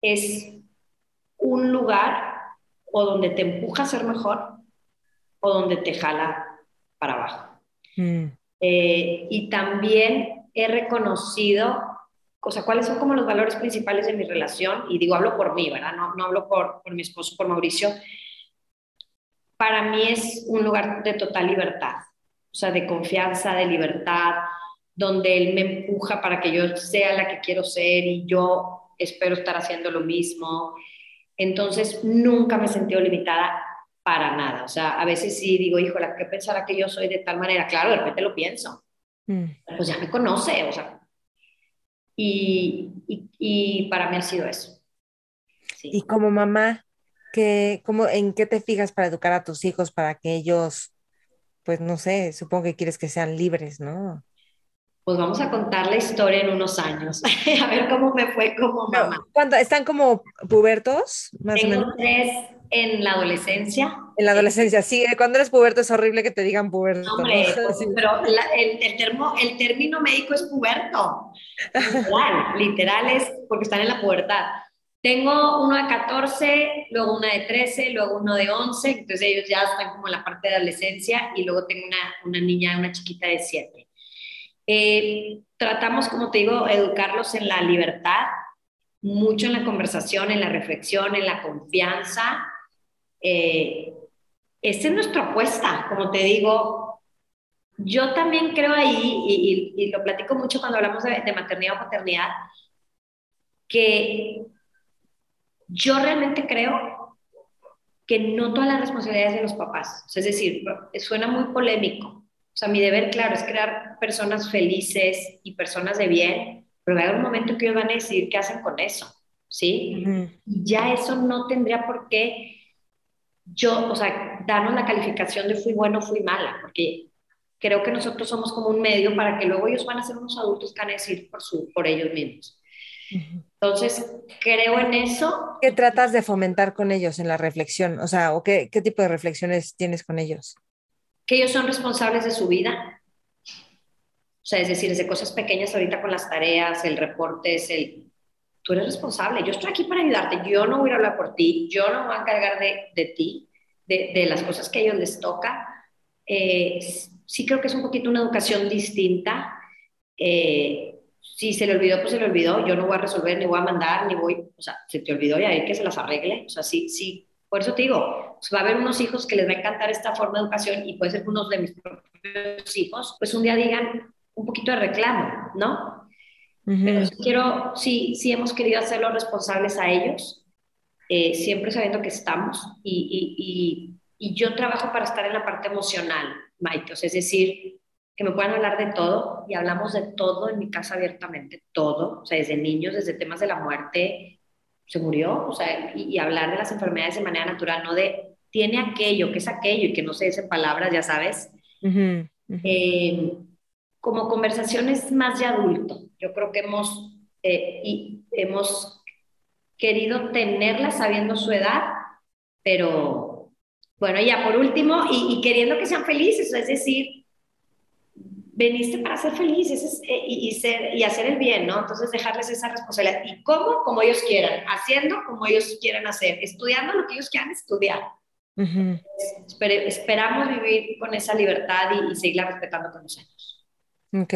es un lugar o donde te empuja a ser mejor o donde te jala para abajo. Mm. Eh, y también he reconocido, o sea, cuáles son como los valores principales de mi relación, y digo, hablo por mí, ¿verdad? No, no hablo por, por mi esposo, por Mauricio. Para mí es un lugar de total libertad, o sea, de confianza, de libertad, donde él me empuja para que yo sea la que quiero ser y yo espero estar haciendo lo mismo. Entonces, nunca me he sentido limitada para nada. O sea, a veces sí digo, híjole, ¿qué pensará que yo soy de tal manera? Claro, de repente lo pienso. Mm. Pues ya me conoce, o sea. Y, y, para mí ha sido eso. Y como mamá, ¿qué, cómo, ¿en qué te fijas para educar a tus hijos para que ellos, pues no sé, supongo que quieres que sean libres, ¿no? Pues vamos a contar la historia en unos años, <laughs> a ver cómo me fue como mamá. ¿Cuándo, ¿Están como pubertos? Más Tengo o menos? tres en la adolescencia. En la adolescencia, sí, cuando eres puberto es horrible que te digan puberto. Hombre, <laughs> pero el, el, termo, el término médico es puberto. <laughs> Literal, literal es porque están en la pubertad. Tengo uno de 14, luego una de 13, luego uno de 11, entonces ellos ya están como en la parte de adolescencia y luego tengo una, una niña, una chiquita de 7. Eh, tratamos, como te digo, educarlos en la libertad, mucho en la conversación, en la reflexión, en la confianza. Eh, esa es nuestra apuesta, como te digo. Yo también creo ahí, y, lo platico mucho cuando hablamos de, maternidad o paternidad, que yo realmente creo que no todas las responsabilidades de los papás. es decir, suena muy polémico, sea, mi deber, claro, es crear personas felices y personas de bien, pero va a haber un momento que ellos van a decidir qué hacen con eso, ¿sí? Ya eso no tendría por qué yo, o sea, darnos la calificación de fui bueno, fui mala, porque creo que nosotros somos como un medio para que luego ellos van a ser unos adultos que van a decir por, su, por ellos mismos. Entonces, creo en eso. ¿Qué tratas de fomentar con ellos en la reflexión? O sea, ¿o qué, qué tipo de reflexiones tienes con ellos? Que ellos son responsables de su vida. O sea, es decir, desde cosas pequeñas ahorita con las tareas, el reporte, es el... Tú eres responsable, yo estoy aquí para ayudarte, yo no voy a hablar por ti, yo no voy a encargar de, de ti, de, de, las cosas que a ellos les toca. Eh, sí creo que es un poquito una educación distinta. Eh, si se le olvidó, pues se le olvidó. Yo no voy a resolver, ni voy a mandar, ni voy, o sea, se te olvidó y ahí que se las arregle. O sea, sí, sí, por eso te digo, pues, va a haber unos hijos que les va a encantar esta forma de educación y puede ser que unos de mis propios hijos, pues un día digan un poquito de reclamo, ¿no? Pero quiero, sí, sí hemos querido hacerlos responsables a ellos, eh, siempre sabiendo que estamos y, y, y, yo trabajo para estar en la parte emocional, Maite, es decir, que me puedan hablar de todo y hablamos de todo en mi casa abiertamente, todo, o sea, desde niños, desde temas de la muerte, se murió, o sea, y, hablar de las enfermedades de manera natural, no de tiene aquello, que es aquello, y que no se dicen palabras, ya sabes. Eh, como conversaciones más de adulto, yo creo que hemos, eh, y hemos querido tenerlas sabiendo su edad, pero bueno, ya por último, y, y queriendo que sean felices, es decir, veniste para ser felices eh, y, ser, y hacer el bien, ¿no? Entonces dejarles esa responsabilidad. ¿Y cómo? Como ellos quieran, haciendo como ellos quieran hacer, estudiando lo que ellos quieran estudiar. esperamos vivir con esa libertad y, y, seguirla respetando con los años. Ok.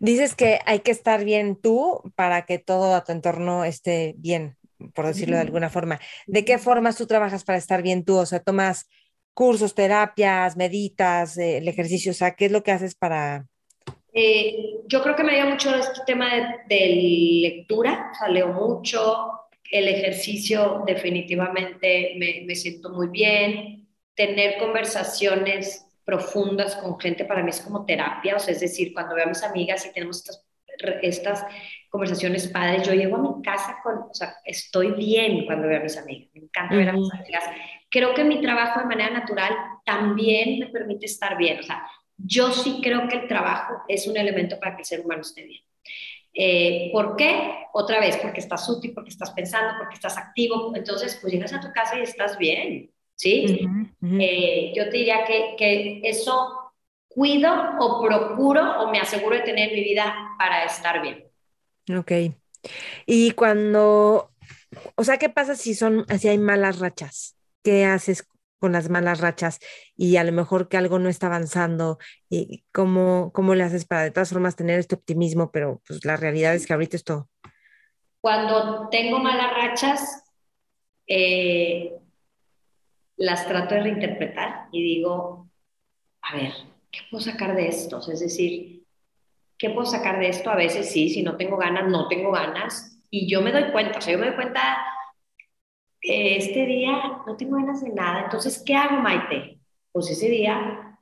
Dices que hay que estar bien tú para que todo a tu entorno esté bien, por decirlo de alguna forma. ¿De qué formas tú trabajas para estar bien tú? O sea, tomas cursos, terapias, meditas, eh, el ejercicio, o sea, ¿qué es lo que haces para, eh, yo creo que me dio mucho este tema de, lectura, o sea, leo mucho, el ejercicio definitivamente me, me, siento muy bien, tener conversaciones profundas con gente para mí es como terapia, o sea, es decir, cuando veo a mis amigas y tenemos estas, estas conversaciones padres, yo llego a mi casa con, o sea, estoy bien cuando veo a mis amigas, me encanta ver a mis amigas. Creo que mi trabajo de manera natural también me permite estar bien, o sea, yo sí creo que el trabajo es un elemento para que el ser humano esté bien. Eh, ¿Por qué? Otra vez, porque estás útil, porque estás pensando, porque estás activo. Entonces, pues llegas a tu casa y estás bien, ¿sí? Eh, yo te diría que, que, eso cuido o procuro o me aseguro de tener mi vida para estar bien. Ok. Y cuando, o sea, ¿qué pasa si son, si hay malas rachas? ¿Qué haces con las malas rachas y a lo mejor que algo no está avanzando y cómo, cómo le haces para de todas formas tener este optimismo, pero pues la realidad es que ahorita esto... Cuando tengo malas rachas, eh, las trato de reinterpretar y digo, a ver, ¿qué puedo sacar de esto? es decir, ¿qué puedo sacar de esto? A veces sí, si no tengo ganas, no tengo ganas. y yo me doy cuenta, o sea, yo me doy cuenta este día no tengo ganas de nada, entonces, ¿qué hago, Maite? Pues ese día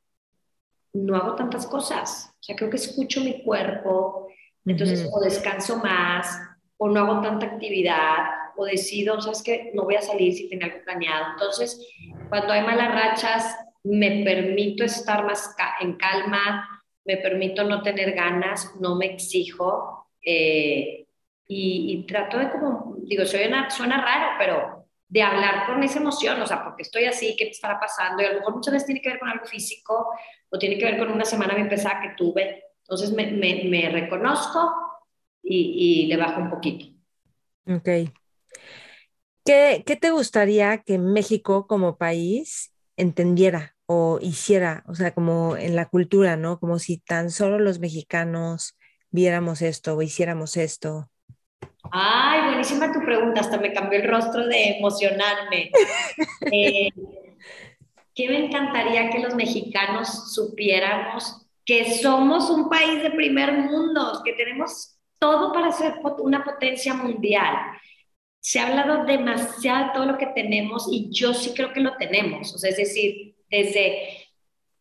no hago tantas cosas, o sea, creo que escucho mi cuerpo, entonces o descanso más, o no hago tanta actividad, o decido, sabes que no voy a salir si tenía algo planeado. Entonces, cuando hay malas rachas, me permito estar más en calma, me permito no tener ganas, no me exijo eh, y, trato de como, digo, suena, suena raro, pero de hablar con esa emoción, o sea, porque estoy así, ¿qué te estará pasando? Y a lo mejor muchas veces tiene que ver con algo físico o tiene que ver con una semana bien pesada que tuve. Entonces me, me, me reconozco y, y, le bajo un poquito. Ok. ¿Qué, ¿Qué te gustaría que México como país entendiera o hiciera, o sea, como en la cultura, ¿no? Como si tan solo los mexicanos viéramos esto o hiciéramos esto. Ay, buenísima tu pregunta, hasta me cambió el rostro de emocionarme. <laughs> eh, ¿Qué me encantaría que los mexicanos supiéramos que somos un país de primer mundo, que tenemos todo para ser una potencia mundial? se ha hablado demasiado de todo lo que tenemos y yo sí creo que lo tenemos. O sea, es decir, desde,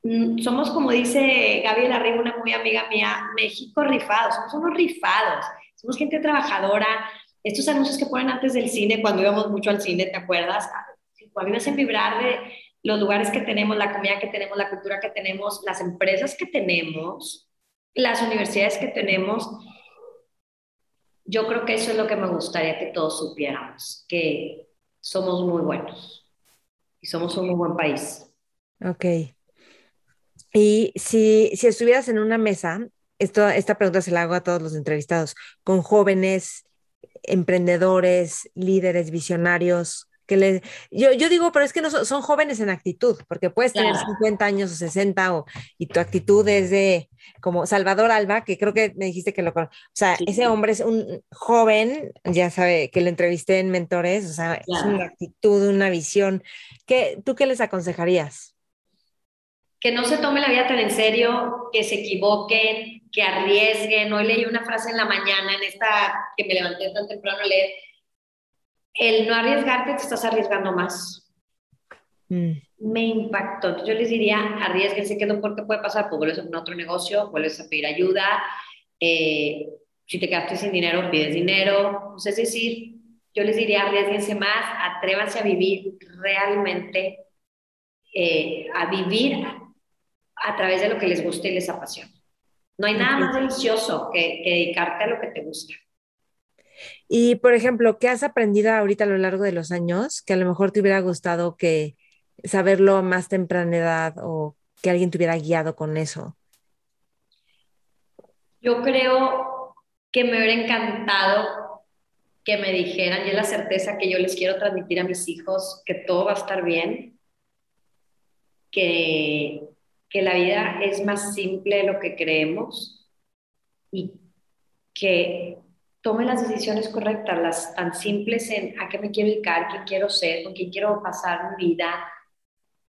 mm, somos como dice Gabriela Arriba, una muy amiga mía, México rifados, somos unos rifados, somos gente trabajadora. Estos anuncios que ponen antes del cine, cuando íbamos mucho al cine, ¿te acuerdas? A mí me hacen vibrar de los lugares que tenemos, la comida que tenemos, la cultura que tenemos, las empresas que tenemos, las universidades que tenemos yo creo que eso es lo que me gustaría que todos supiéramos, que somos muy buenos y somos un muy buen país. Ok. Y si, si estuvieras en una mesa, esto, esta pregunta se la hago a todos los entrevistados, con jóvenes, emprendedores, líderes, visionarios, que le, yo, yo digo, pero es que no son, jóvenes en actitud, porque puedes tener 50 años o 60 o, y tu actitud es de como Salvador Alba, que creo que me dijiste que lo O sea, ese hombre es un joven, ya sabe, que lo entrevisté en Mentores, o sea, es una actitud, una visión. ¿Qué, ¿Tú qué les aconsejarías? Que no se tome la vida tan en serio, que se equivoquen, que arriesguen. Hoy leí una frase en la mañana, en esta que me levanté tan temprano a leer, el no arriesgarte te estás arriesgando más. Mm. Me impactó. Yo les diría, arriesguense, ¿qué es lo que puede pasar? Pues vuelves a otro negocio, vuelves a pedir ayuda. Eh, si te quedaste sin dinero, pides dinero. Pues es decir, yo les diría, arriesguense más, atrévanse a vivir realmente, eh, a vivir a través de lo que les guste y les apasiona. No hay nada más delicioso que dedicarte a lo que te gusta. Y, por ejemplo, ¿qué has aprendido ahorita a lo largo de los años que a lo mejor te hubiera gustado que saberlo a más temprana edad o que alguien te hubiera guiado con eso? Yo creo que me hubiera encantado que me dijeran, y es la certeza que yo les quiero transmitir a mis hijos, que todo va a estar bien, que, que la vida es más simple de lo que creemos y que tome las decisiones correctas, las tan simples en a qué me quiero dedicar, qué quiero ser, con quién quiero pasar mi vida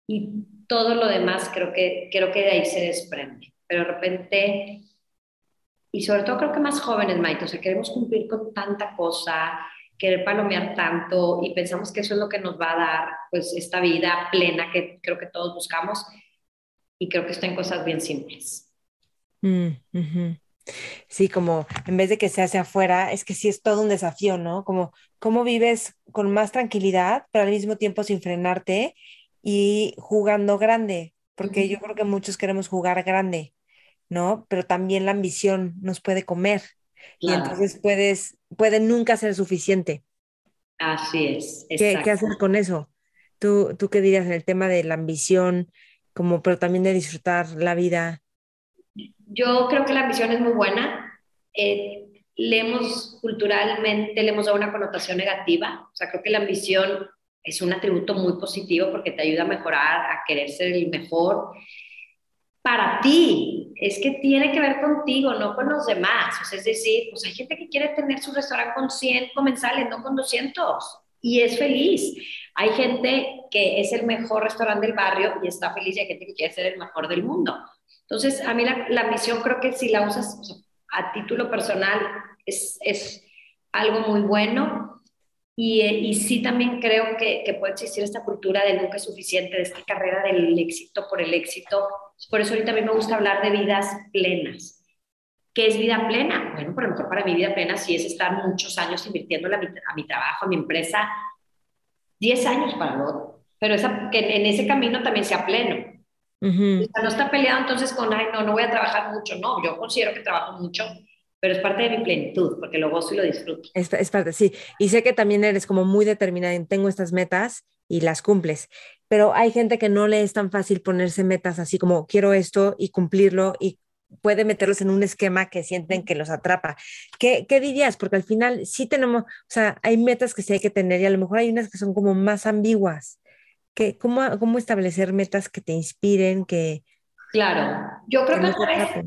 y todo lo demás creo que, creo que de ahí se desprende. Pero de repente, y sobre todo creo que más jóvenes, Maite, o sea, queremos cumplir con tanta cosa, querer palomear tanto y pensamos que eso es lo que nos va a dar pues esta vida plena que creo que todos buscamos y creo que está en cosas bien simples. Mm, Sí, como en vez de que se hace afuera, es que sí es todo un desafío, ¿no? Como cómo vives con más tranquilidad, pero al mismo tiempo sin frenarte y jugando grande, porque yo creo que muchos queremos jugar grande, ¿no? Pero también la ambición nos puede comer y entonces puedes, puede nunca ser suficiente. Así es. ¿Qué, ¿Qué, hacer con eso? ¿Tú, ¿Tú qué dirías en el tema de la ambición, como, pero también de disfrutar la vida? Yo creo que la ambición es muy buena. Eh, culturalmente, le hemos dado una connotación negativa. O sea, creo que la ambición es un atributo muy positivo porque te ayuda a mejorar, a querer ser el mejor. Para ti, es que tiene que ver contigo, no con los demás. O sea, es decir, pues hay gente que quiere tener su restaurante con 100 comensales, no con 200, y es feliz. Hay gente que es el mejor restaurante del barrio y está feliz, y hay gente que quiere ser el mejor del mundo. Entonces, a mí la, misión creo que si la usas a título personal es, es algo muy bueno. Y, y sí también creo que, que, puede existir esta cultura del nunca es suficiente, de esta carrera del éxito por el éxito. Por eso ahorita a mí me gusta hablar de vidas plenas. ¿Qué es vida plena? Bueno, por lo mejor para mi vida plena sí es estar muchos años invirtiendo a mi, a mi trabajo, a mi empresa, 10 años para lo pero esa, que en ese camino también sea pleno. no está peleado entonces con, ay, no, no voy a trabajar mucho. No, yo considero que trabajo mucho, pero es parte de mi plenitud, porque lo gozo y lo disfruto. Es, es parte, sí. Y sé que también eres como muy determinada en tengo estas metas y las cumples, pero hay gente que no le es tan fácil ponerse metas así como quiero esto y cumplirlo y puede meterlos en un esquema que sienten que los atrapa. ¿Qué, ¿Qué, dirías? Porque al final sí tenemos, o sea, hay metas que sí hay que tener y a lo mejor hay unas que son como más ambiguas. ¿Qué, cómo, ¿Cómo establecer metas que te inspiren, que... Claro, yo creo que,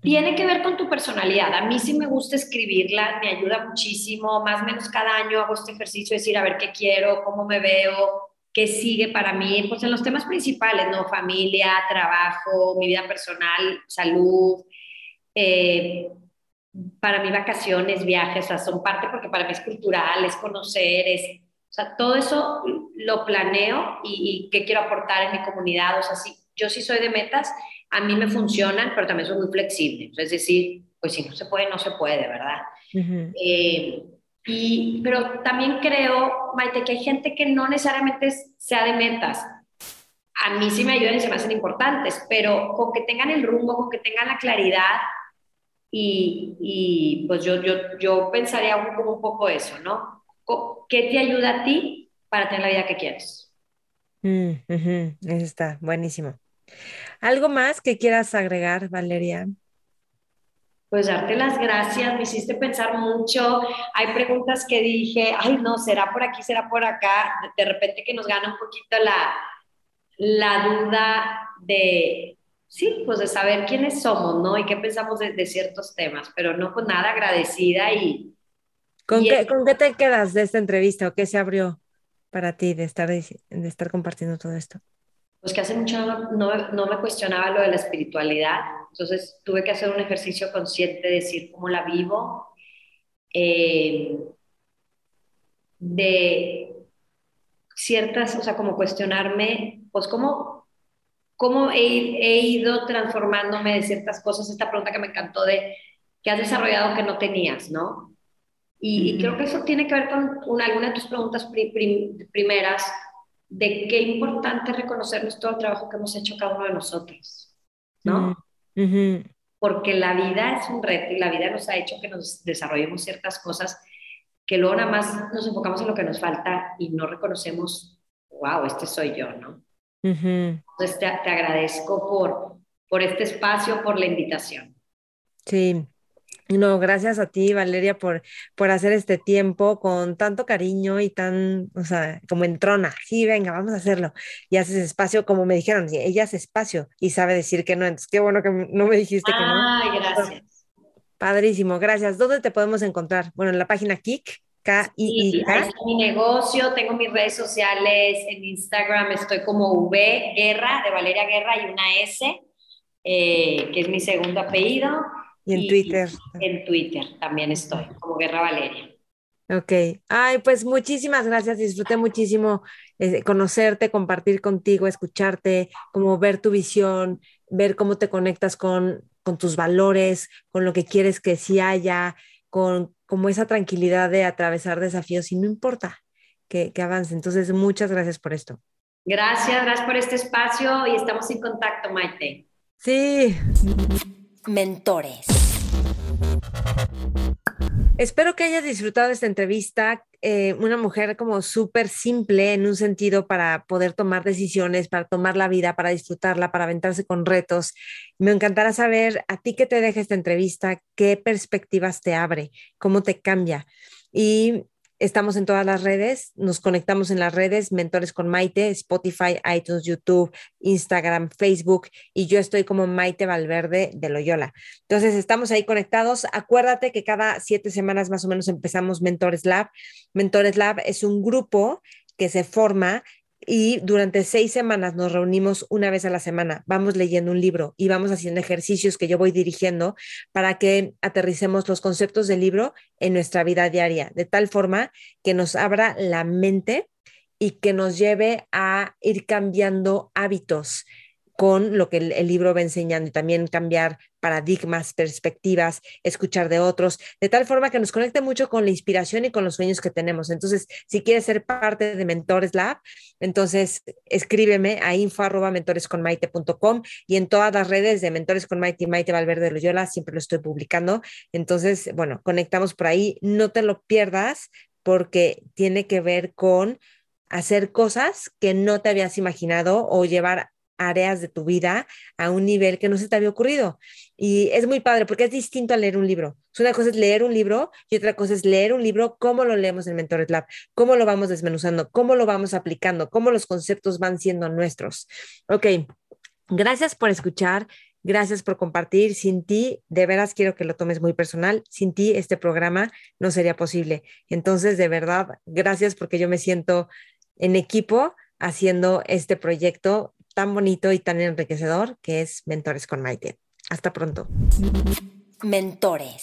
tiene que ver con tu personalidad. A mí sí me gusta escribirla, me ayuda muchísimo, más o menos cada año hago este ejercicio de decir, a ver qué quiero, cómo me veo, qué sigue para mí, pues en los temas principales, ¿no? Familia, trabajo, mi vida personal, salud, eh, para mí vacaciones, viajes, o sea, son parte porque para mí es cultural, es conocer, es, o sea, todo eso lo planeo y, y qué quiero aportar en mi comunidad, o sea, sí, yo sí soy de metas, a mí me funcionan, pero también soy muy flexible, es decir, pues si no se puede, no se puede, ¿verdad? Y, pero también creo, Maite, que hay gente que no necesariamente sea de metas. A mí sí me ayudan y se me hacen importantes, pero con que tengan el rumbo, con que tengan la claridad, y, pues yo, yo, yo pensaría un, como un poco eso, ¿no? ¿Qué te ayuda a ti para tener la vida que quieres? Mm, eso está buenísimo. ¿Algo más que quieras agregar, Valeria? Pues darte las gracias, me hiciste pensar mucho. Hay preguntas que dije, ay, no, será por aquí, será por acá. De repente que nos gana un poquito la, la duda de, sí, pues de saber quiénes somos, ¿no? Y qué pensamos de, ciertos temas. Pero no, pues nada, agradecida y. ¿Con, qué, ¿Con qué te quedas de esta entrevista o qué se abrió para ti de estar, de estar compartiendo todo esto? Que hace mucho no, no me cuestionaba lo de la espiritualidad entonces tuve que hacer un ejercicio consciente de decir cómo la vivo, eh, de ciertas, o sea, como cuestionarme, pues cómo, cómo he, ido transformándome de ciertas cosas. Esta pregunta que me encantó de qué has desarrollado que no tenías, ¿no? Y, creo que eso tiene que ver con alguna de tus preguntas primeras, de qué importante reconocernos todo el trabajo que hemos hecho cada uno de nosotros, ¿no? Porque la vida es un reto y la vida nos ha hecho que nos desarrollemos ciertas cosas que luego nada más nos enfocamos en lo que nos falta y no reconocemos, wow, este soy yo, ¿no? Entonces te, te, agradezco por, por este espacio, por la invitación. Sí, no, gracias a ti, Valeria, por, por hacer este tiempo con tanto cariño y tan, o sea, como entrona. Sí, venga, vamos a hacerlo. Y haces espacio, como me dijeron, ella hace espacio y sabe decir que no. Entonces, qué bueno que no me dijiste que no. Ay, gracias. Padrísimo, gracias. ¿Dónde te podemos encontrar? Bueno, en la página Kik, K I I K. mi negocio, tengo mis redes sociales, en Instagram estoy como V Guerra, de Valeria Guerra y una S, eh, que es mi segundo apellido. Y en Twitter. En Twitter también estoy, como Guerra Valeria. Ok. Ay, pues muchísimas gracias. Disfruté muchísimo eh, conocerte, compartir contigo, escucharte, como ver tu visión, ver cómo te conectas con, con tus valores, con lo que quieres que sí haya, con como esa tranquilidad de atravesar desafíos y no importa que, que avance. Entonces, muchas gracias por esto. Gracias, gracias por este espacio y estamos en contacto, Maite. Sí mentores. Espero que hayas disfrutado esta entrevista. Eh, una mujer como súper simple en un sentido para poder tomar decisiones, para tomar la vida, para disfrutarla, para aventarse con retos. Me encantará saber a ti qué te deja esta entrevista, qué perspectivas te abre, cómo te cambia. Y Estamos en todas las redes, nos conectamos en las redes, Mentores con Maite, Spotify, iTunes, YouTube, Instagram, Facebook y yo estoy como Maite Valverde de Loyola. Entonces, estamos ahí conectados. Acuérdate que cada siete semanas más o menos empezamos Mentores Lab. Mentores Lab es un grupo que se forma y durante seis semanas nos reunimos una vez a la semana, vamos leyendo un libro y vamos haciendo ejercicios que yo voy dirigiendo para que aterricemos los conceptos del libro en nuestra vida diaria, de tal forma que nos abra la mente y que nos lleve a ir cambiando hábitos con lo que el, libro va enseñando y también cambiar paradigmas, perspectivas, escuchar de otros, de tal forma que nos conecte mucho con la inspiración y con los sueños que tenemos. Entonces, si quieres ser parte de Mentores Lab, entonces escríbeme a info@mentoresconmaite.com y en todas las redes de Mentores con Maite y Maite Valverde Loyola siempre lo estoy publicando. Entonces, bueno, conectamos por ahí, no te lo pierdas porque tiene que ver con hacer cosas que no te habías imaginado o llevar áreas de tu vida a un nivel que no se te había ocurrido. Y es muy padre porque es distinto a leer un libro. Una cosa es leer un libro y otra cosa es leer un libro, cómo lo leemos en Mentores Lab, cómo lo vamos desmenuzando, cómo lo vamos aplicando, cómo los conceptos van siendo nuestros. Ok, gracias por escuchar. Gracias por compartir. Sin ti, de veras quiero que lo tomes muy personal. Sin ti, este programa no sería posible. Entonces, de verdad, gracias porque yo me siento en equipo haciendo este proyecto tan bonito y tan enriquecedor que es Mentores con Maite. Hasta pronto. Mentores.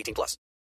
18 plus.